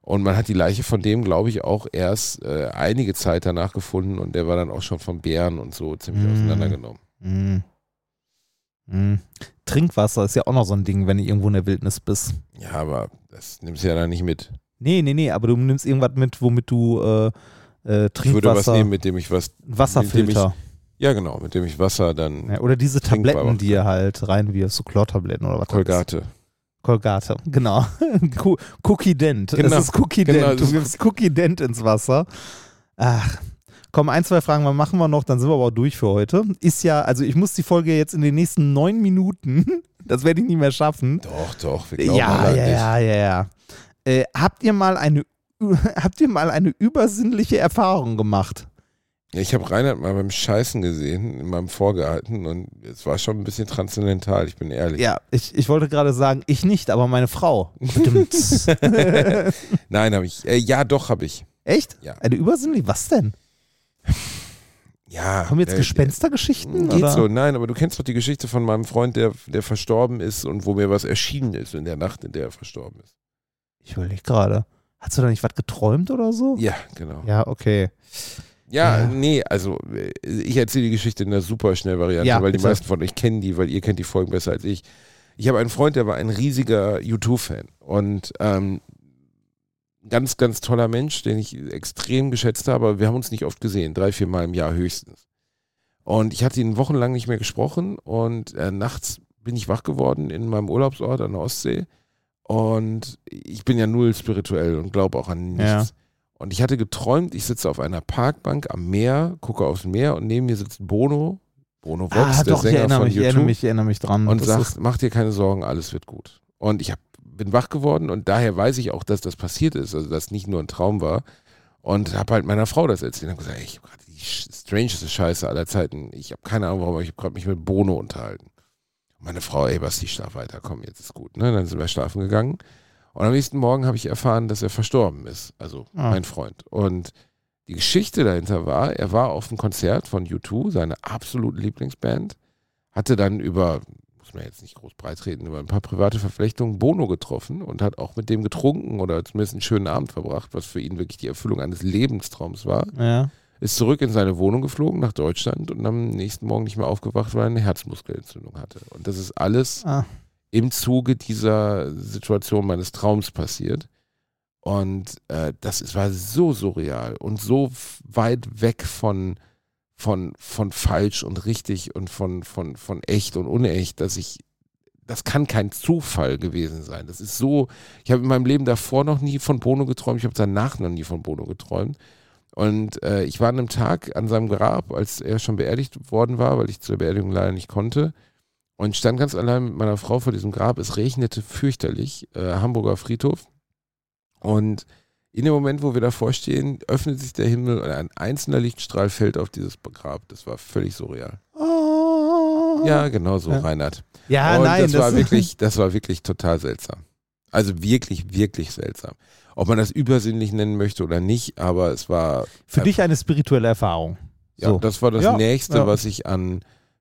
Und man hat die Leiche von dem, glaube ich, auch erst äh, einige Zeit danach gefunden und der war dann auch schon von Bären und so ziemlich Mhm. auseinandergenommen. Mm. Trinkwasser ist ja auch noch so ein Ding, wenn du irgendwo in der Wildnis bist. Ja, aber das nimmst du ja dann nicht mit. Nee, nee, nee, aber du nimmst irgendwas mit, womit du äh, äh, Ich würde was Trinkwasser, nehmen, mit dem ich was. Wasserfilter. Ja, genau, mit dem ich Wasser dann. Ja, oder diese Tabletten, die ihr halt reinwirfst, so Chlortabletten oder was. Kolgate. Colgate, genau. Cu- Cookie Dent. Genau, Es ist Cookie genau, Dent. Du gibst Cookie Dent ins Wasser. Ach. Komm, ein, zwei Fragen mal machen wir noch, dann sind wir aber auch durch für heute. Ist ja, also ich muss die Folge jetzt in den nächsten neun Minuten, das werde ich nicht mehr schaffen. Doch, doch, wir glauben Ja, ja, ja, ja, ja. Äh, habt ihr mal eine habt ihr mal eine übersinnliche Erfahrung gemacht? Ja, Ich habe Reinhard mal beim Scheißen gesehen, in meinem Vorgarten und es war schon ein bisschen transzendental, ich bin ehrlich. Ja, ich, ich wollte gerade sagen, ich nicht, aber meine Frau. Stimmt. Nein, habe ich. Äh, ja, doch, habe ich. Echt? Ja. Eine übersinnliche? Was denn? Ja. Kommen jetzt äh, Gespenstergeschichten? Geht oder? so, nein, aber du kennst doch die Geschichte von meinem Freund, der, der verstorben ist und wo mir was erschienen ist in der Nacht, in der er verstorben ist. Ich überlege gerade. Hast du da nicht was geträumt oder so? Ja, genau. Ja, okay. Ja, Ja. nee, also äh, ich erzähle die Geschichte in einer super schnell Variante, Ja, weil die meisten von euch kennen die, weil ihr kennt die Folgen besser als ich. Ich habe einen Freund, der war ein riesiger U2-Fan und ähm, ganz, ganz toller Mensch, den ich extrem geschätzt habe, aber wir haben uns nicht oft gesehen, drei, vier Mal im Jahr höchstens. Und ich hatte ihn wochenlang nicht mehr gesprochen und äh, nachts bin ich wach geworden in meinem Urlaubsort an der Ostsee und ich bin ja null spirituell und glaube auch an nichts. Ja. Und ich hatte geträumt, ich sitze auf einer Parkbank am Meer, gucke aufs Meer und neben mir sitzt Bono, Bono Vox, ah, der doch, ich Sänger erinnere von mich, ich U2 erinnere mich, ich erinnere mich dran. und Das sagt, mach dir keine Sorgen, alles wird gut. Und ich hab, bin wach geworden und daher weiß ich auch, dass das passiert ist, also dass nicht nur ein Traum war. Und habe halt meiner Frau das erzählt und habe gesagt, ey, ich habe gerade die strangeste Scheiße aller Zeiten. Ich habe keine Ahnung warum, aber ich habe gerade mich mit Bono unterhalten. Und meine Frau, ey, Basti, schlaf weiter, komm, jetzt ist gut. Ne? Dann sind wir schlafen gegangen. Und am nächsten Morgen habe ich erfahren, dass er verstorben ist. Also Ah. mein Freund. Und die Geschichte dahinter war, er war auf einem Konzert von U2, seine absolute Lieblingsband, hatte dann über, muss man jetzt nicht groß breitreden, über ein paar private Verflechtungen Bono getroffen und hat auch mit dem getrunken oder zumindest einen schönen Abend verbracht, was für ihn wirklich die Erfüllung eines Lebenstraums war. ja. Ist zurück in seine Wohnung geflogen nach Deutschland und am nächsten Morgen nicht mehr aufgewacht, weil er eine Herzmuskelentzündung hatte. Und das ist alles Ah. im Zuge dieser Situation meines Traums passiert. Und äh, das ist, war so surreal und so weit weg von, von, von falsch und richtig und von, von, von echt und unecht, dass ich, das kann kein Zufall gewesen sein. Das ist so, ich habe in meinem Leben davor noch nie von Bono geträumt, ich habe danach noch nie von Bono geträumt. Und äh, ich war an einem Tag an seinem Grab, als er schon beerdigt worden war, weil ich zur Beerdigung leider nicht konnte. Und stand ganz allein mit meiner Frau vor diesem Grab. Es regnete fürchterlich, äh, Hamburger Friedhof. Und in dem Moment, wo wir davor stehen, öffnet sich der Himmel und ein einzelner Lichtstrahl fällt auf dieses Grab. Das war völlig surreal. Oh. Ja, genau so, Ja. Reinhard. ja und nein. das, war wirklich, das war wirklich total seltsam. Also wirklich, wirklich seltsam. Ob man das übersinnlich nennen möchte oder nicht, aber es war Für dich eine spirituelle Erfahrung. Ja, So. das war das Ja, Nächste, ja. was ich an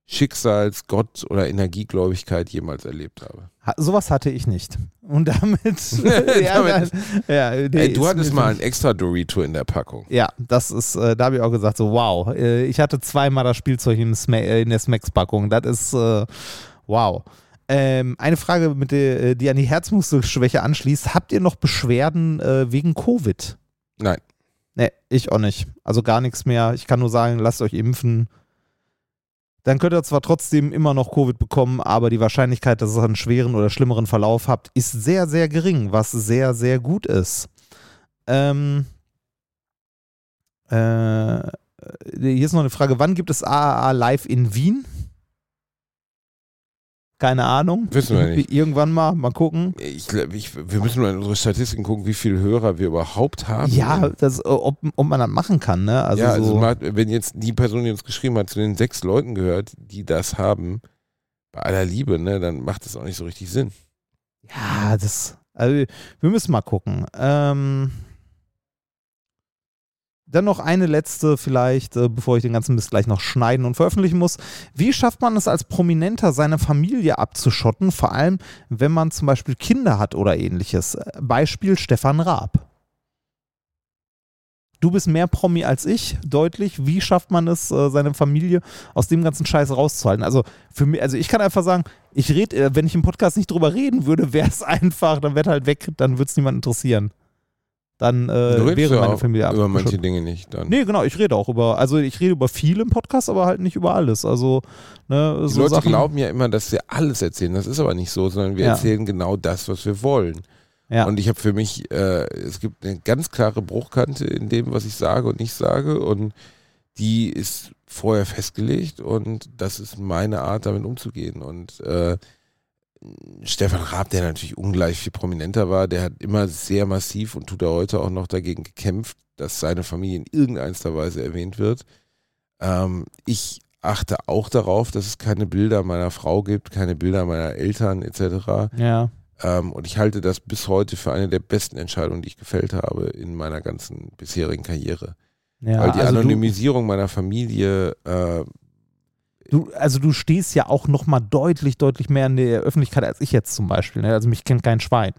Schicksals-, Gott- oder Energiegläubigkeit jemals erlebt habe. Ha, sowas hatte ich nicht. Und damit. ja, Damit- ja, nee, Ey, du hattest mal ein extra Dorito in der Packung. Ja, das ist, äh, da habe ich auch gesagt, so wow. Äh, ich hatte zweimal das Spielzeug in, Sma äh, in der Smacks-Packung. Das ist äh, wow. Ähm, eine Frage, mit der, äh, die an die Herzmuskelschwäche anschließt. Habt ihr noch Beschwerden äh, wegen Covid? Nein. Nee, ich auch nicht. Also gar nichts mehr. Ich kann nur sagen, lasst euch impfen. Dann könnt ihr zwar trotzdem immer noch Covid bekommen, aber die Wahrscheinlichkeit, dass ihr einen schweren oder schlimmeren Verlauf habt, ist sehr, sehr gering, was sehr, sehr gut ist. Ähm, äh, hier ist noch eine Frage: Wann gibt es AAA live in Wien? Keine Ahnung. Wissen wir nicht. Irgendwann mal, mal gucken. Ich, ich, wir müssen mal in unsere Statistiken gucken, wie viele Hörer wir überhaupt haben. Ja, das, äh, ob, ob man das machen kann, ne? Also, ja, also so, mal, wenn jetzt die Person, die uns geschrieben hat, zu den sechs Leuten gehört, die das haben, bei aller Liebe, ne, dann macht das auch nicht so richtig Sinn. Ja, das. Also, wir müssen mal gucken. Ähm, dann noch eine letzte, vielleicht, äh, bevor ich den ganzen Mist gleich noch schneiden und veröffentlichen muss. Wie schafft man es als Prominenter, seine Familie abzuschotten? Vor allem, wenn man zum Beispiel Kinder hat oder ähnliches. Äh, Beispiel Stefan Raab. Du bist mehr Promi als ich, deutlich. Wie schafft man es, äh, seine Familie aus dem ganzen Scheiß rauszuhalten? Also für mich, also ich kann einfach sagen, ich rede, äh, wenn ich im Podcast nicht drüber reden würde, wäre es einfach, dann wäre halt weg, dann würde es niemand interessieren. Dann äh, wäre meine Familie über manche. Dinge nicht dann. Nee, genau, ich rede auch über, also ich rede über viel im Podcast, aber halt nicht über alles. Also, ne, Die so Leute Sachen. glauben ja immer, dass wir alles erzählen. Das ist aber nicht so, sondern wir Ja. erzählen genau das, was wir wollen. Ja. Und ich habe für mich, äh, es gibt eine ganz klare Bruchkante in dem, was ich sage und nicht sage. Und die ist vorher festgelegt und das ist meine Art, damit umzugehen. Und äh, Stefan Raab, der natürlich ungleich viel prominenter war, der hat immer sehr massiv und tut er heute auch noch dagegen gekämpft, dass seine Familie in irgendeiner Weise erwähnt wird. Ähm, ich achte auch darauf, dass es keine Bilder meiner Frau gibt, keine Bilder meiner Eltern etc. ja. Ähm, und ich halte das bis heute für eine der besten Entscheidungen, die ich gefällt habe in meiner ganzen bisherigen Karriere. Ja, Weil die also Anonymisierung meiner Familie, äh, du, also du stehst ja auch noch mal deutlich, deutlich mehr in der Öffentlichkeit als ich jetzt zum Beispiel. Ne? Also mich kennt kein Schwein.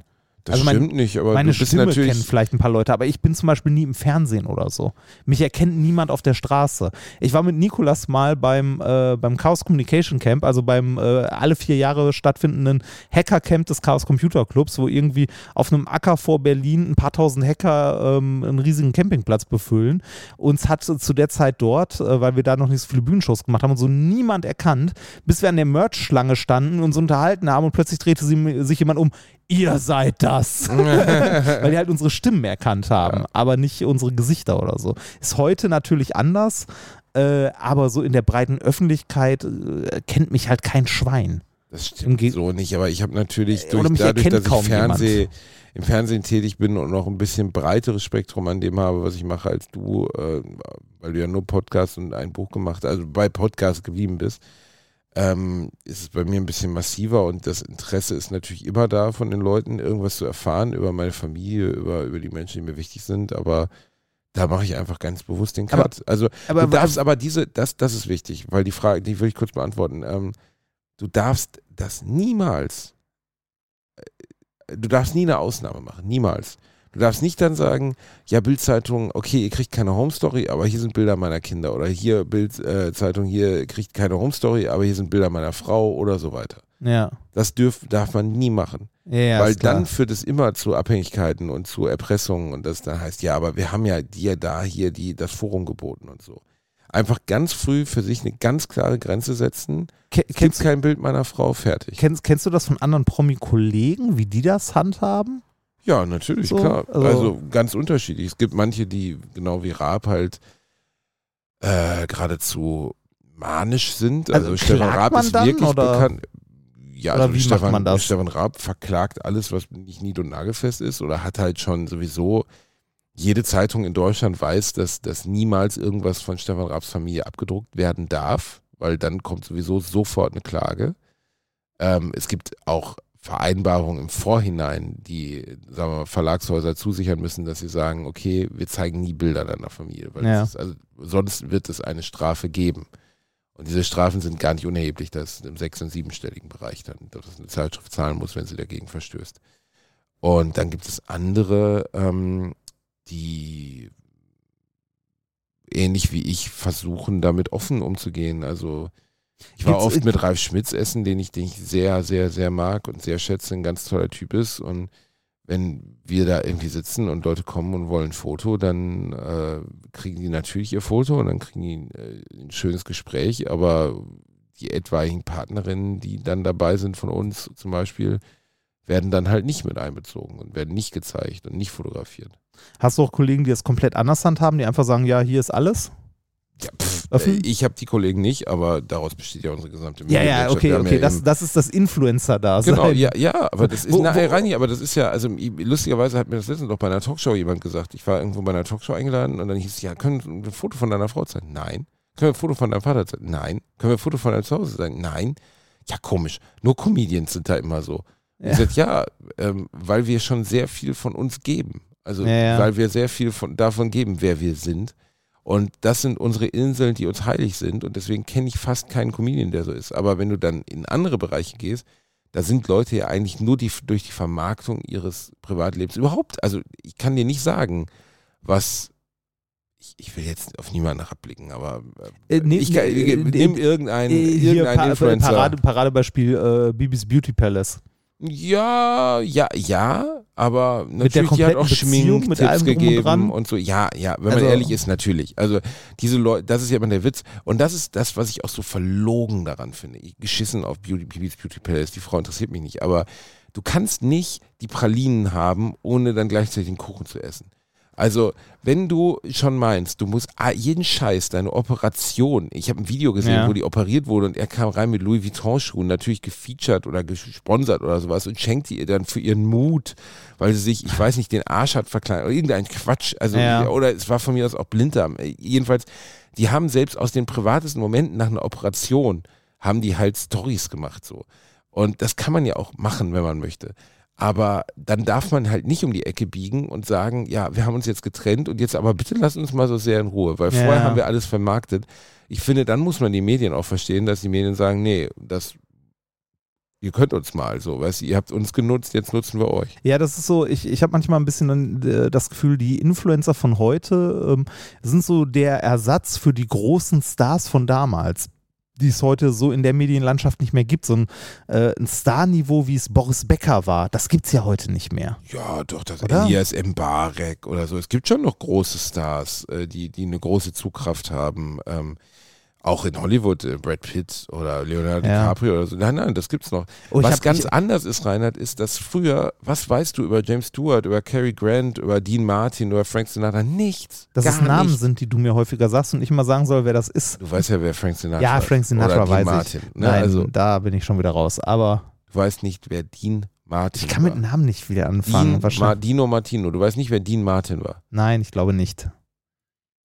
Das Also mein- stimmt nicht, aber Meine Stimme natürlich. kennen vielleicht ein paar Leute, aber ich bin zum Beispiel nie im Fernsehen oder so. Mich erkennt niemand auf der Straße. Ich war mit Nikolas mal beim, äh, beim Chaos Communication Camp, also beim äh, alle vier Jahre stattfindenden Hacker-Camp des Chaos Computer Clubs, wo irgendwie auf einem Acker vor Berlin ein paar tausend Hacker ähm, einen riesigen Campingplatz befüllen. Uns hat zu der Zeit dort, äh, weil wir da noch nicht so viele Bühnenshows gemacht haben und so niemand erkannt, bis wir an der Merch-Schlange standen und uns unterhalten haben und plötzlich drehte sie, sich jemand um. Ihr seid das. Weil die halt unsere Stimmen erkannt haben, aber nicht unsere Gesichter oder so. Ist heute natürlich anders, äh, aber so in der breiten Öffentlichkeit äh, kennt mich halt kein Schwein. Das Im stimmt so nicht, aber ich habe natürlich durch, dadurch, dass ich Fernseh, jemand. im Fernsehen tätig bin und noch ein bisschen breiteres Spektrum an dem habe, was ich mache als du, äh, weil du ja nur Podcast und ein Buch gemacht, also bei Podcast geblieben bist, ähm, ist es bei mir ein bisschen massiver und das Interesse ist natürlich immer da von den Leuten, irgendwas zu erfahren über meine Familie, über, über die Menschen, die mir wichtig sind, aber da mache ich einfach ganz bewusst den Aber- Cut. also Aber du darfst aber diese, das, das ist wichtig, weil die Frage, die will ich kurz beantworten. Ähm, du darfst das niemals, äh, du darfst nie eine Ausnahme machen, niemals. Du darfst nicht dann sagen, ja, Bildzeitung, okay, ihr kriegt keine Home Story, aber hier sind Bilder meiner Kinder. Oder hier Bildzeitung, hier kriegt keine Home Story, aber hier sind Bilder meiner Frau oder so weiter. ja, Das dürf, darf man nie machen. ja, Weil dann führt es immer zu Abhängigkeiten und zu Erpressungen und das dann heißt, ja, aber wir haben ja dir da hier die, das Forum geboten und so. Einfach ganz früh für sich eine ganz klare Grenze setzen. Ke- Es gibt kein Bild meiner Frau, fertig. kennst, kennst du das von anderen Promi-Kollegen, wie die das handhaben? Ja, natürlich, So, klar. also- Also, ganz unterschiedlich. Es gibt manche, die genau wie Raab halt äh, geradezu manisch sind. Also, Also Stefan Raab man ist dann, wirklich oder- bekannt. Ja, also Stefan? Stefan Raab verklagt alles, was nicht nied- und nagelfest ist oder hat halt schon sowieso jede Zeitung in Deutschland weiß, dass, dass niemals irgendwas von Stefan Raabs Familie abgedruckt werden darf, weil dann kommt sowieso sofort eine Klage. Ähm, es gibt auch Vereinbarungen im Vorhinein, die sagen wir mal, Verlagshäuser zusichern müssen, dass sie sagen, okay, wir zeigen nie Bilder deiner Familie, weil Ja. ist, also, sonst wird es eine Strafe geben. Und diese Strafen sind gar nicht unerheblich, das ist im sechs- und siebenstelligen Bereich dann, dass eine Zeitschrift zahlen muss, wenn sie dagegen verstößt. Und dann gibt es andere, ähm, die ähnlich wie ich versuchen, damit offen umzugehen. Also ich war Gibt's- oft mit Ralf Schmitz essen, den ich, den ich sehr, sehr, sehr mag und sehr schätze, ein ganz toller Typ ist. Und wenn wir da irgendwie sitzen und Leute kommen und wollen ein Foto, dann äh, kriegen die natürlich ihr Foto und dann kriegen die äh, ein schönes Gespräch, aber die etwaigen Partnerinnen, die dann dabei sind von uns zum Beispiel, werden dann halt nicht mit einbezogen und werden nicht gezeigt und nicht fotografiert. Hast du auch Kollegen, die es komplett anders handhaben, die einfach sagen, ja, hier ist alles? Ja, pff, Offen? äh, ich habe die Kollegen nicht, aber daraus besteht ja unsere gesamte Ja, ja, Medienwirtschaft. okay, okay, ja das, das ist das Influencer-Dasein. Genau, ja, ja, aber das ist, Wo- na, wo- Rani, aber das ist ja, also lustigerweise hat mir das letztens doch bei einer Talkshow jemand gesagt. Ich war irgendwo bei einer Talkshow eingeladen und dann hieß es, ja, können wir ein Foto von deiner Frau zeigen? Nein. Können wir ein Foto von deinem Vater zeigen? Nein. Können wir ein Foto von deinem Zuhause zeigen? Nein. Ja, komisch. Nur Comedians sind da immer so. Ja. Ich sag, ja, ähm, weil wir schon sehr viel von uns geben. Also, Ja, ja. weil wir sehr viel von, davon geben, wer wir sind. Und das sind unsere Inseln, die uns heilig sind. Und deswegen kenne ich fast keinen Comedian, der so ist. Aber wenn du dann in andere Bereiche gehst, da sind Leute ja eigentlich nur die, durch die Vermarktung ihres Privatlebens überhaupt. Also ich kann dir nicht sagen, was. Ich, ich will jetzt auf niemanden herabblicken, aber äh, Äh, ich kann, nee, äh, nimm äh, irgendeinen, Äh, irgendeinen Pa- Influencer. Parade, Paradebeispiel äh, Bibis Beauty Palace. Ja, ja, ja, aber Mit natürlich, die hat auch Schminktipps gegeben und so. Ja, ja, wenn Also- man ehrlich ist, natürlich. Also diese Leute, das ist ja immer der Witz. Und das ist das, was ich auch so verlogen daran finde. Ich, geschissen auf Beauty, Bibis Beauty Palace, die Frau interessiert mich nicht. Aber du kannst nicht die Pralinen haben, ohne dann gleichzeitig den Kuchen zu essen. Also, wenn du schon meinst, du musst jeden Scheiß, deine Operation, ich habe ein Video gesehen, Ja. wo die operiert wurde und er kam rein mit Louis Vuitton-Schuhen, natürlich gefeatured oder gesponsert oder sowas und schenkt die ihr dann für ihren Mut, weil sie sich, ich weiß nicht, den Arsch hat verkleinert oder irgendein Quatsch. Also, Ja. oder es war von mir aus auch Blinddarm. Äh, Jedenfalls, die haben selbst aus den privatesten Momenten nach einer Operation, haben die halt Stories gemacht so. Und das kann man ja auch machen, wenn man möchte. Aber dann darf man halt nicht um die Ecke biegen und sagen, ja, wir haben uns jetzt getrennt und jetzt aber bitte lass uns mal so sehr in Ruhe, weil Ja, vorher haben wir alles vermarktet. Ich finde, dann muss man die Medien auch verstehen, dass die Medien sagen, nee, das, ihr könnt uns mal so, weißt du, ihr habt uns genutzt, jetzt nutzen wir euch. Ja, das ist so, ich, ich habe manchmal ein bisschen äh, das Gefühl, die Influencer von heute ähm, sind so der Ersatz für die großen Stars von damals, die es heute so in der Medienlandschaft nicht mehr gibt. So ein, äh, ein Starniveau, wie es Boris Becker war, das gibt es ja heute nicht mehr. Ja, doch, das Oder? Elias Mbarek oder so. Es gibt schon noch große Stars, äh, die, die eine große Zugkraft haben. Ähm, auch in Hollywood, äh, Brad Pitt oder Leonardo Ja. DiCaprio oder so. Nein, nein, das gibt's noch. Oh, was ganz anders ist, Reinhard, ist, dass früher, was weißt du über James Stewart, über Cary Grant, über Dean Martin, über Frank Sinatra? Nichts. Dass es Namen nichts. sind, die du mir häufiger sagst und ich mal sagen soll, wer das ist. Du weißt ja, wer Frank Sinatra Ja, ist. Frank Sinatra oder Dean weiß Martin, ich. Ne? Nein, Also, da bin ich schon wieder raus. Aber du weißt nicht, wer Dean Martin ich kann mit. Namen nicht wieder anfangen. Dean, wahrscheinlich. Ma, Dino Martino. Du weißt nicht, wer Dean Martin war. Nein, ich glaube nicht.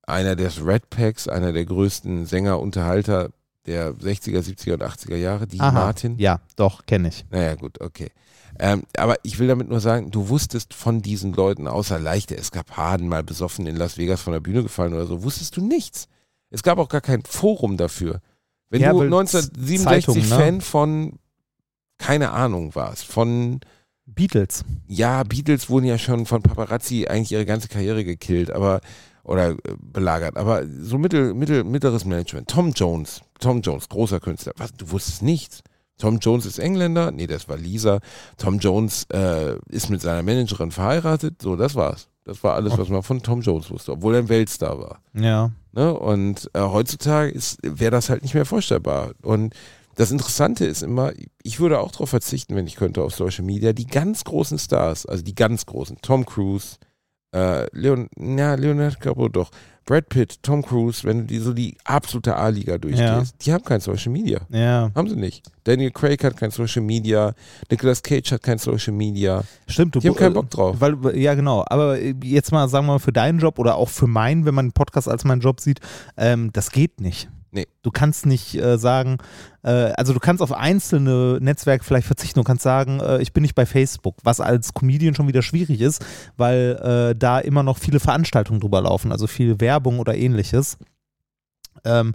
Einer des Red Packs, einer der größten Sänger, Unterhalter der 60er, 70er und 80er Jahre, Aha. Martin. Ja, doch, kenne ich. Naja, gut, okay. Ähm, aber ich will damit nur sagen, du wusstest von diesen Leuten, außer leichte Eskapaden, mal besoffen in Las Vegas von der Bühne gefallen oder so, wusstest du nichts. Es gab auch gar kein Forum dafür. Wenn Ja, du weil 1967 Zeitung, ne? Fan von, keine Ahnung warst, von Beatles. ja, Beatles wurden ja schon von Paparazzi eigentlich ihre ganze Karriere gekillt, aber oder äh, belagert, aber so mittel, mittel, mittleres Management. Tom Jones, Tom Jones, großer Künstler. Was, du wusstest nichts. Tom Jones ist Engländer, nee, das war Lisa. Tom Jones äh, ist mit seiner Managerin verheiratet, so, das war's. Das war alles, was man von Tom Jones wusste, obwohl er ein Weltstar war. Ja. Ne? Und äh, heutzutage wäre das halt nicht mehr vorstellbar. Und das Interessante ist immer, ich würde auch darauf verzichten, wenn ich könnte, auf Social Media, die ganz großen Stars, also die ganz großen, Tom Cruise, äh, Leon, ja, Leonardo DiCaprio doch, Brad Pitt, Tom Cruise, wenn du die so die absolute A-Liga durchgehst, die haben kein Social Media. Ja. Haben sie nicht. Daniel Craig hat kein Social Media, Nicolas Cage hat kein Social Media. Stimmt, du Die haben keinen Bock drauf. Weil, ja, genau. Aber äh, jetzt mal, sagen wir mal, für deinen Job oder auch für meinen, wenn man einen Podcast als meinen Job sieht, ähm, das geht nicht. Nee. Du kannst nicht äh, sagen, äh, also du kannst auf einzelne Netzwerke vielleicht verzichten. Du kannst sagen, äh, ich bin nicht bei Facebook, was als Comedian schon wieder schwierig ist, weil äh, da immer noch viele Veranstaltungen drüber laufen, also viel Werbung oder ähnliches. Ähm,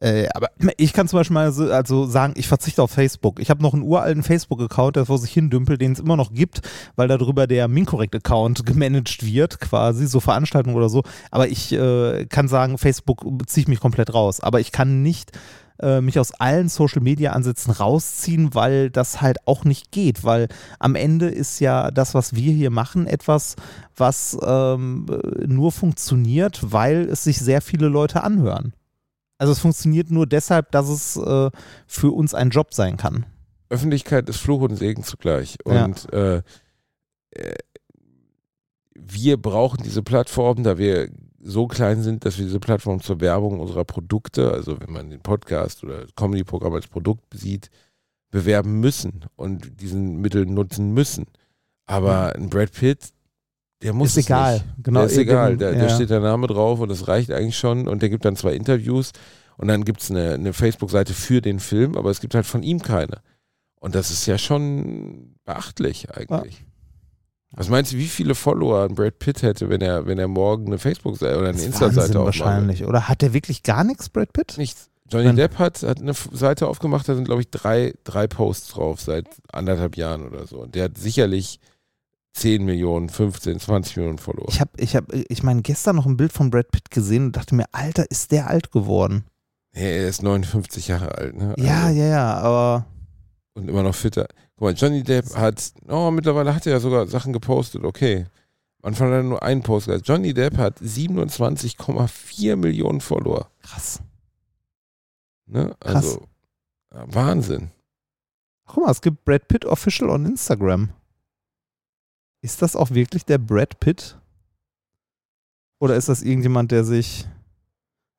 äh, aber ich kann zum Beispiel mal so, also sagen, ich verzichte auf Facebook. Ich habe noch einen uralten Facebook-Account, der vor sich hin dümpelt, den es immer noch gibt, weil darüber der Mincorrect-Account gemanagt wird, quasi, so Veranstaltungen oder so. Aber ich äh, kann sagen, Facebook ziehe ich mich komplett raus. Aber ich kann nicht äh, mich aus allen Social-Media-Ansätzen rausziehen, weil das halt auch nicht geht, weil am Ende ist ja das, was wir hier machen, etwas, was ähm, äh, nur funktioniert, weil es sich sehr viele Leute anhören. Also es funktioniert nur deshalb, dass es äh, für uns ein Job sein kann. Öffentlichkeit ist Fluch und Segen zugleich. Ja. Und äh, äh, wir brauchen diese Plattform, da wir so klein sind, dass wir diese Plattform zur Werbung unserer Produkte, also wenn man den Podcast oder das Comedy-Programm als Produkt sieht, bewerben müssen und diesen Mittel nutzen müssen. Aber ein Brad Pitt, der muss Ist egal. Nicht. Genau, der ist egal, da, ja. da steht der Name drauf und das reicht eigentlich schon und der gibt dann zwei Interviews und dann gibt es eine, eine Facebook-Seite für den Film, aber es gibt halt von ihm keine. Und das ist ja schon beachtlich eigentlich. Was meinst du, wie viele Follower ein Brad Pitt hätte, wenn er, wenn er morgen eine Facebook-Seite oder eine Insta-Seite aufmacht? wahrscheinlich. Oder hat der wirklich gar nichts, Brad Pitt? Nichts. Johnny Dann- Depp hat, hat eine Seite aufgemacht, da sind, glaube ich, drei, drei Posts drauf seit anderthalb Jahren oder so. Und der hat sicherlich 10 Millionen, 15, 20 Millionen Follower. Ich habe, ich habe, ich meine, gestern noch ein Bild von Brad Pitt gesehen und dachte mir, Alter, ist der alt geworden? Nee, er ist 59 Jahre alt, ne? Ja, Also- ja, ja, aber und immer noch fitter. Guck mal, Johnny Depp hat, oh, mittlerweile hat er ja sogar Sachen gepostet, okay. Am Anfang hat er nur einen Post gehabt. Johnny Depp hat 27,4 Millionen Follower. krass. Ne? Krass. Also, ja, Wahnsinn. Guck mal, es gibt Brad Pitt Official on Instagram. Ist das auch wirklich der Brad Pitt? Oder ist das irgendjemand, der sich.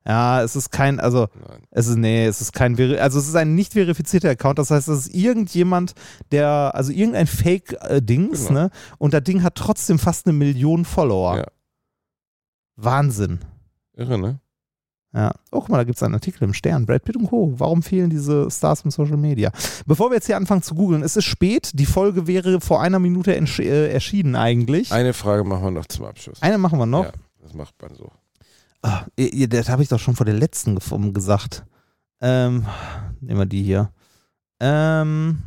Ja, es ist kein, also Nein. es ist, nee, es ist kein, also es ist ein nicht verifizierter Account, das heißt, es ist irgendjemand, der, also irgendein Fake-Dings, Genau. ne? Und das Ding hat trotzdem fast eine Million Follower. Ja. Wahnsinn. Irre, ne? Ja. Oh, guck mal, da gibt es einen Artikel im Stern. Brad Pitt und Co. Warum fehlen diese Stars im Social Media? Bevor wir jetzt hier anfangen zu googeln, es ist spät. Die Folge wäre vor einer Minute äh, erschienen eigentlich. Eine Frage machen wir noch zum Abschluss. Eine machen wir noch. Ja, das macht man so. Ah, das habe ich doch schon vor der letzten gesagt. Ähm, nehmen wir die hier. Ähm,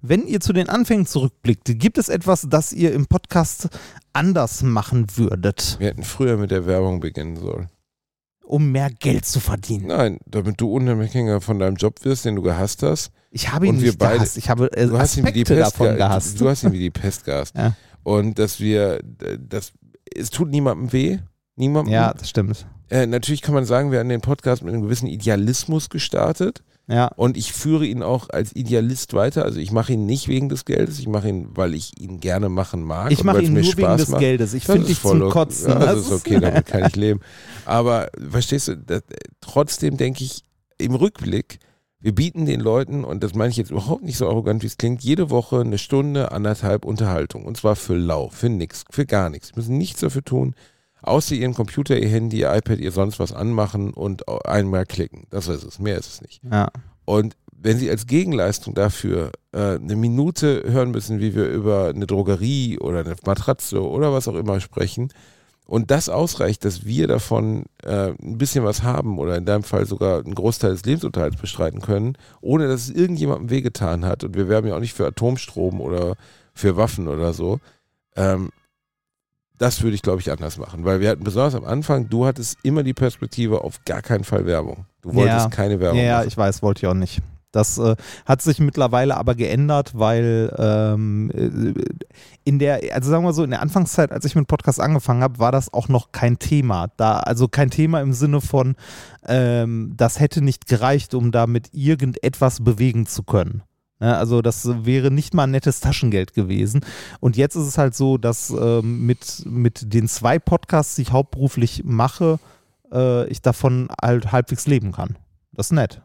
wenn ihr zu den Anfängen zurückblickt, gibt es etwas, das ihr im Podcast anders machen würdet? Wir hätten früher mit der Werbung beginnen sollen. Um mehr Geld zu verdienen. Nein, damit du Unabhängiger von deinem Job wirst, den du gehasst hast. Ich habe ihn nicht wir beide- gehasst. Ich habe äh, Du hast ihn wie die Pest davon ge- gehasst. Du hast ihn wie die Pest gehasst. Ja. Und dass wir, das, es tut niemandem weh. Niemandem. ja, das stimmt. Äh, natürlich kann man sagen, wir haben den Podcast mit einem gewissen Idealismus gestartet. Ja, Und ich führe ihn auch als Idealist weiter. Also ich mache ihn nicht wegen des Geldes, ich mache ihn, weil ich ihn gerne machen mag. ich mache ihn nur wegen Spaß des macht. Geldes. Ich finde dich voll zum. Kotzen. Ja, das Das ist okay, damit kann ich leben. Aber verstehst du, das, trotzdem denke ich im Rückblick, wir bieten den Leuten, und das meine ich jetzt überhaupt nicht so arrogant, wie es klingt, jede Woche eine Stunde, anderthalb Unterhaltung. Und zwar für lau, für nix, für gar nichts. Sie müssen nichts dafür tun, außer ihren Computer, ihr Handy, ihr iPad, ihr sonst was anmachen und einmal klicken. Das ist es, mehr ist es nicht. Ja. Und wenn Sie als Gegenleistung dafür äh, eine Minute hören müssen, wie wir über eine Drogerie oder eine Matratze oder was auch immer sprechen, und das ausreicht, dass wir davon äh, ein bisschen was haben oder in deinem Fall sogar einen Großteil des Lebensunterhalts bestreiten können, ohne dass es irgendjemandem wehgetan hat. Und wir werben ja auch nicht für Atomstrom oder für Waffen oder so. Ähm, das würde ich, glaube ich, anders machen. Weil wir hatten besonders am Anfang, du hattest immer die Perspektive auf gar keinen Fall Werbung. Du wolltest Ja. keine Werbung Ja, ja, machen. ich weiß, wollte ich auch nicht. Das äh, hat sich mittlerweile aber geändert, weil ähm, äh, in der, also sagen wir so, in der Anfangszeit, als ich mit Podcast angefangen habe, war das auch noch kein Thema. Da, also kein Thema im Sinne von, ähm, das hätte nicht gereicht, um damit irgendetwas bewegen zu können. Ne, also das wäre nicht mal ein nettes Taschengeld gewesen. Und jetzt ist es halt so, dass ähm, mit, mit den zwei Podcasts, die ich hauptberuflich mache, äh, ich davon halt halbwegs leben kann. Das ist nett.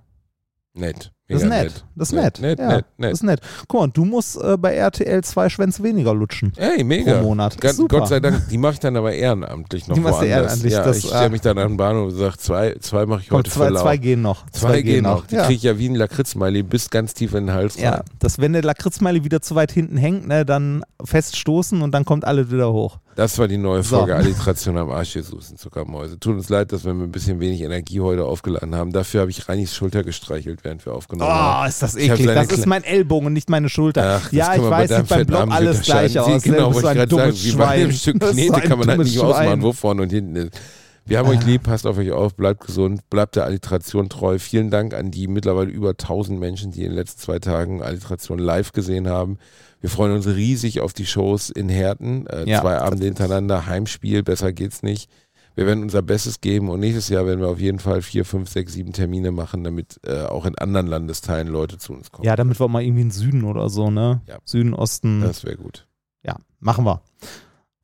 Nett. Das ist Mega nett. Das ist nett. Nett, ja, nett, nett. Das ist nett. Guck mal, du musst äh, bei RTL zwei Schwänze weniger lutschen Ey, mega. pro Monat. Gott, Super. Gott sei Dank, die mache ich dann aber ehrenamtlich noch Die machst du ehrenamtlich, ja, das, ich stelle ah. mich dann an den Bahnhof und sage, zwei, zwei mache ich Komm, heute zwei, zwei gehen noch. Zwei gehen noch. Die Ja. kriege ich ja wie ein Lakritzmiley bis ganz tief in den Hals ja, rein. dass wenn der Lakritzmeile wieder zu weit hinten hängt, ne, dann feststoßen und dann kommt alles wieder hoch. Das war die neue So. Folge Alliteration am Arsch Jesus und Zuckermäuse. Tut uns leid, dass wir mit ein bisschen wenig Energie heute aufgeladen haben. Dafür habe ich Reinis Schulter gestreichelt, während wir aufgenommen haben. Oh, ist das eklig. Das ist mein Ellbogen und nicht meine Schulter. Ach, ja, ich weiß, sieht beim Arm alles gleich aus. Sie, genau, wollte ich ein gerade sagen, wie bei dem. Stück Knete kann man halt nicht ausmachen, Schwein. wo vorne und hinten ist. Wir haben euch lieb, passt auf euch auf, bleibt gesund, bleibt der Alliteration treu. Vielen Dank an die mittlerweile über 1000 Menschen, die in den letzten zwei Tagen Alliteration live gesehen haben. Wir freuen uns riesig auf die Shows in Herten. Äh, Ja. Zwei Abende hintereinander, Heimspiel, besser geht's nicht. Wir werden unser Bestes geben und nächstes Jahr werden wir auf jeden Fall vier, fünf, sechs, sieben Termine machen, damit äh, auch in anderen Landesteilen Leute zu uns kommen. Ja, damit wir auch mal irgendwie in den Süden oder so, ne? Ja. Süden, Osten. Das wäre gut. Ja, machen wir.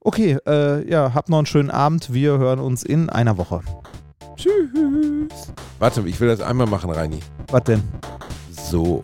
Okay, äh, ja, habt noch einen schönen Abend. Wir hören uns in einer Woche. Tschüss. Warte, ich will das einmal machen, Reini. Was denn? So.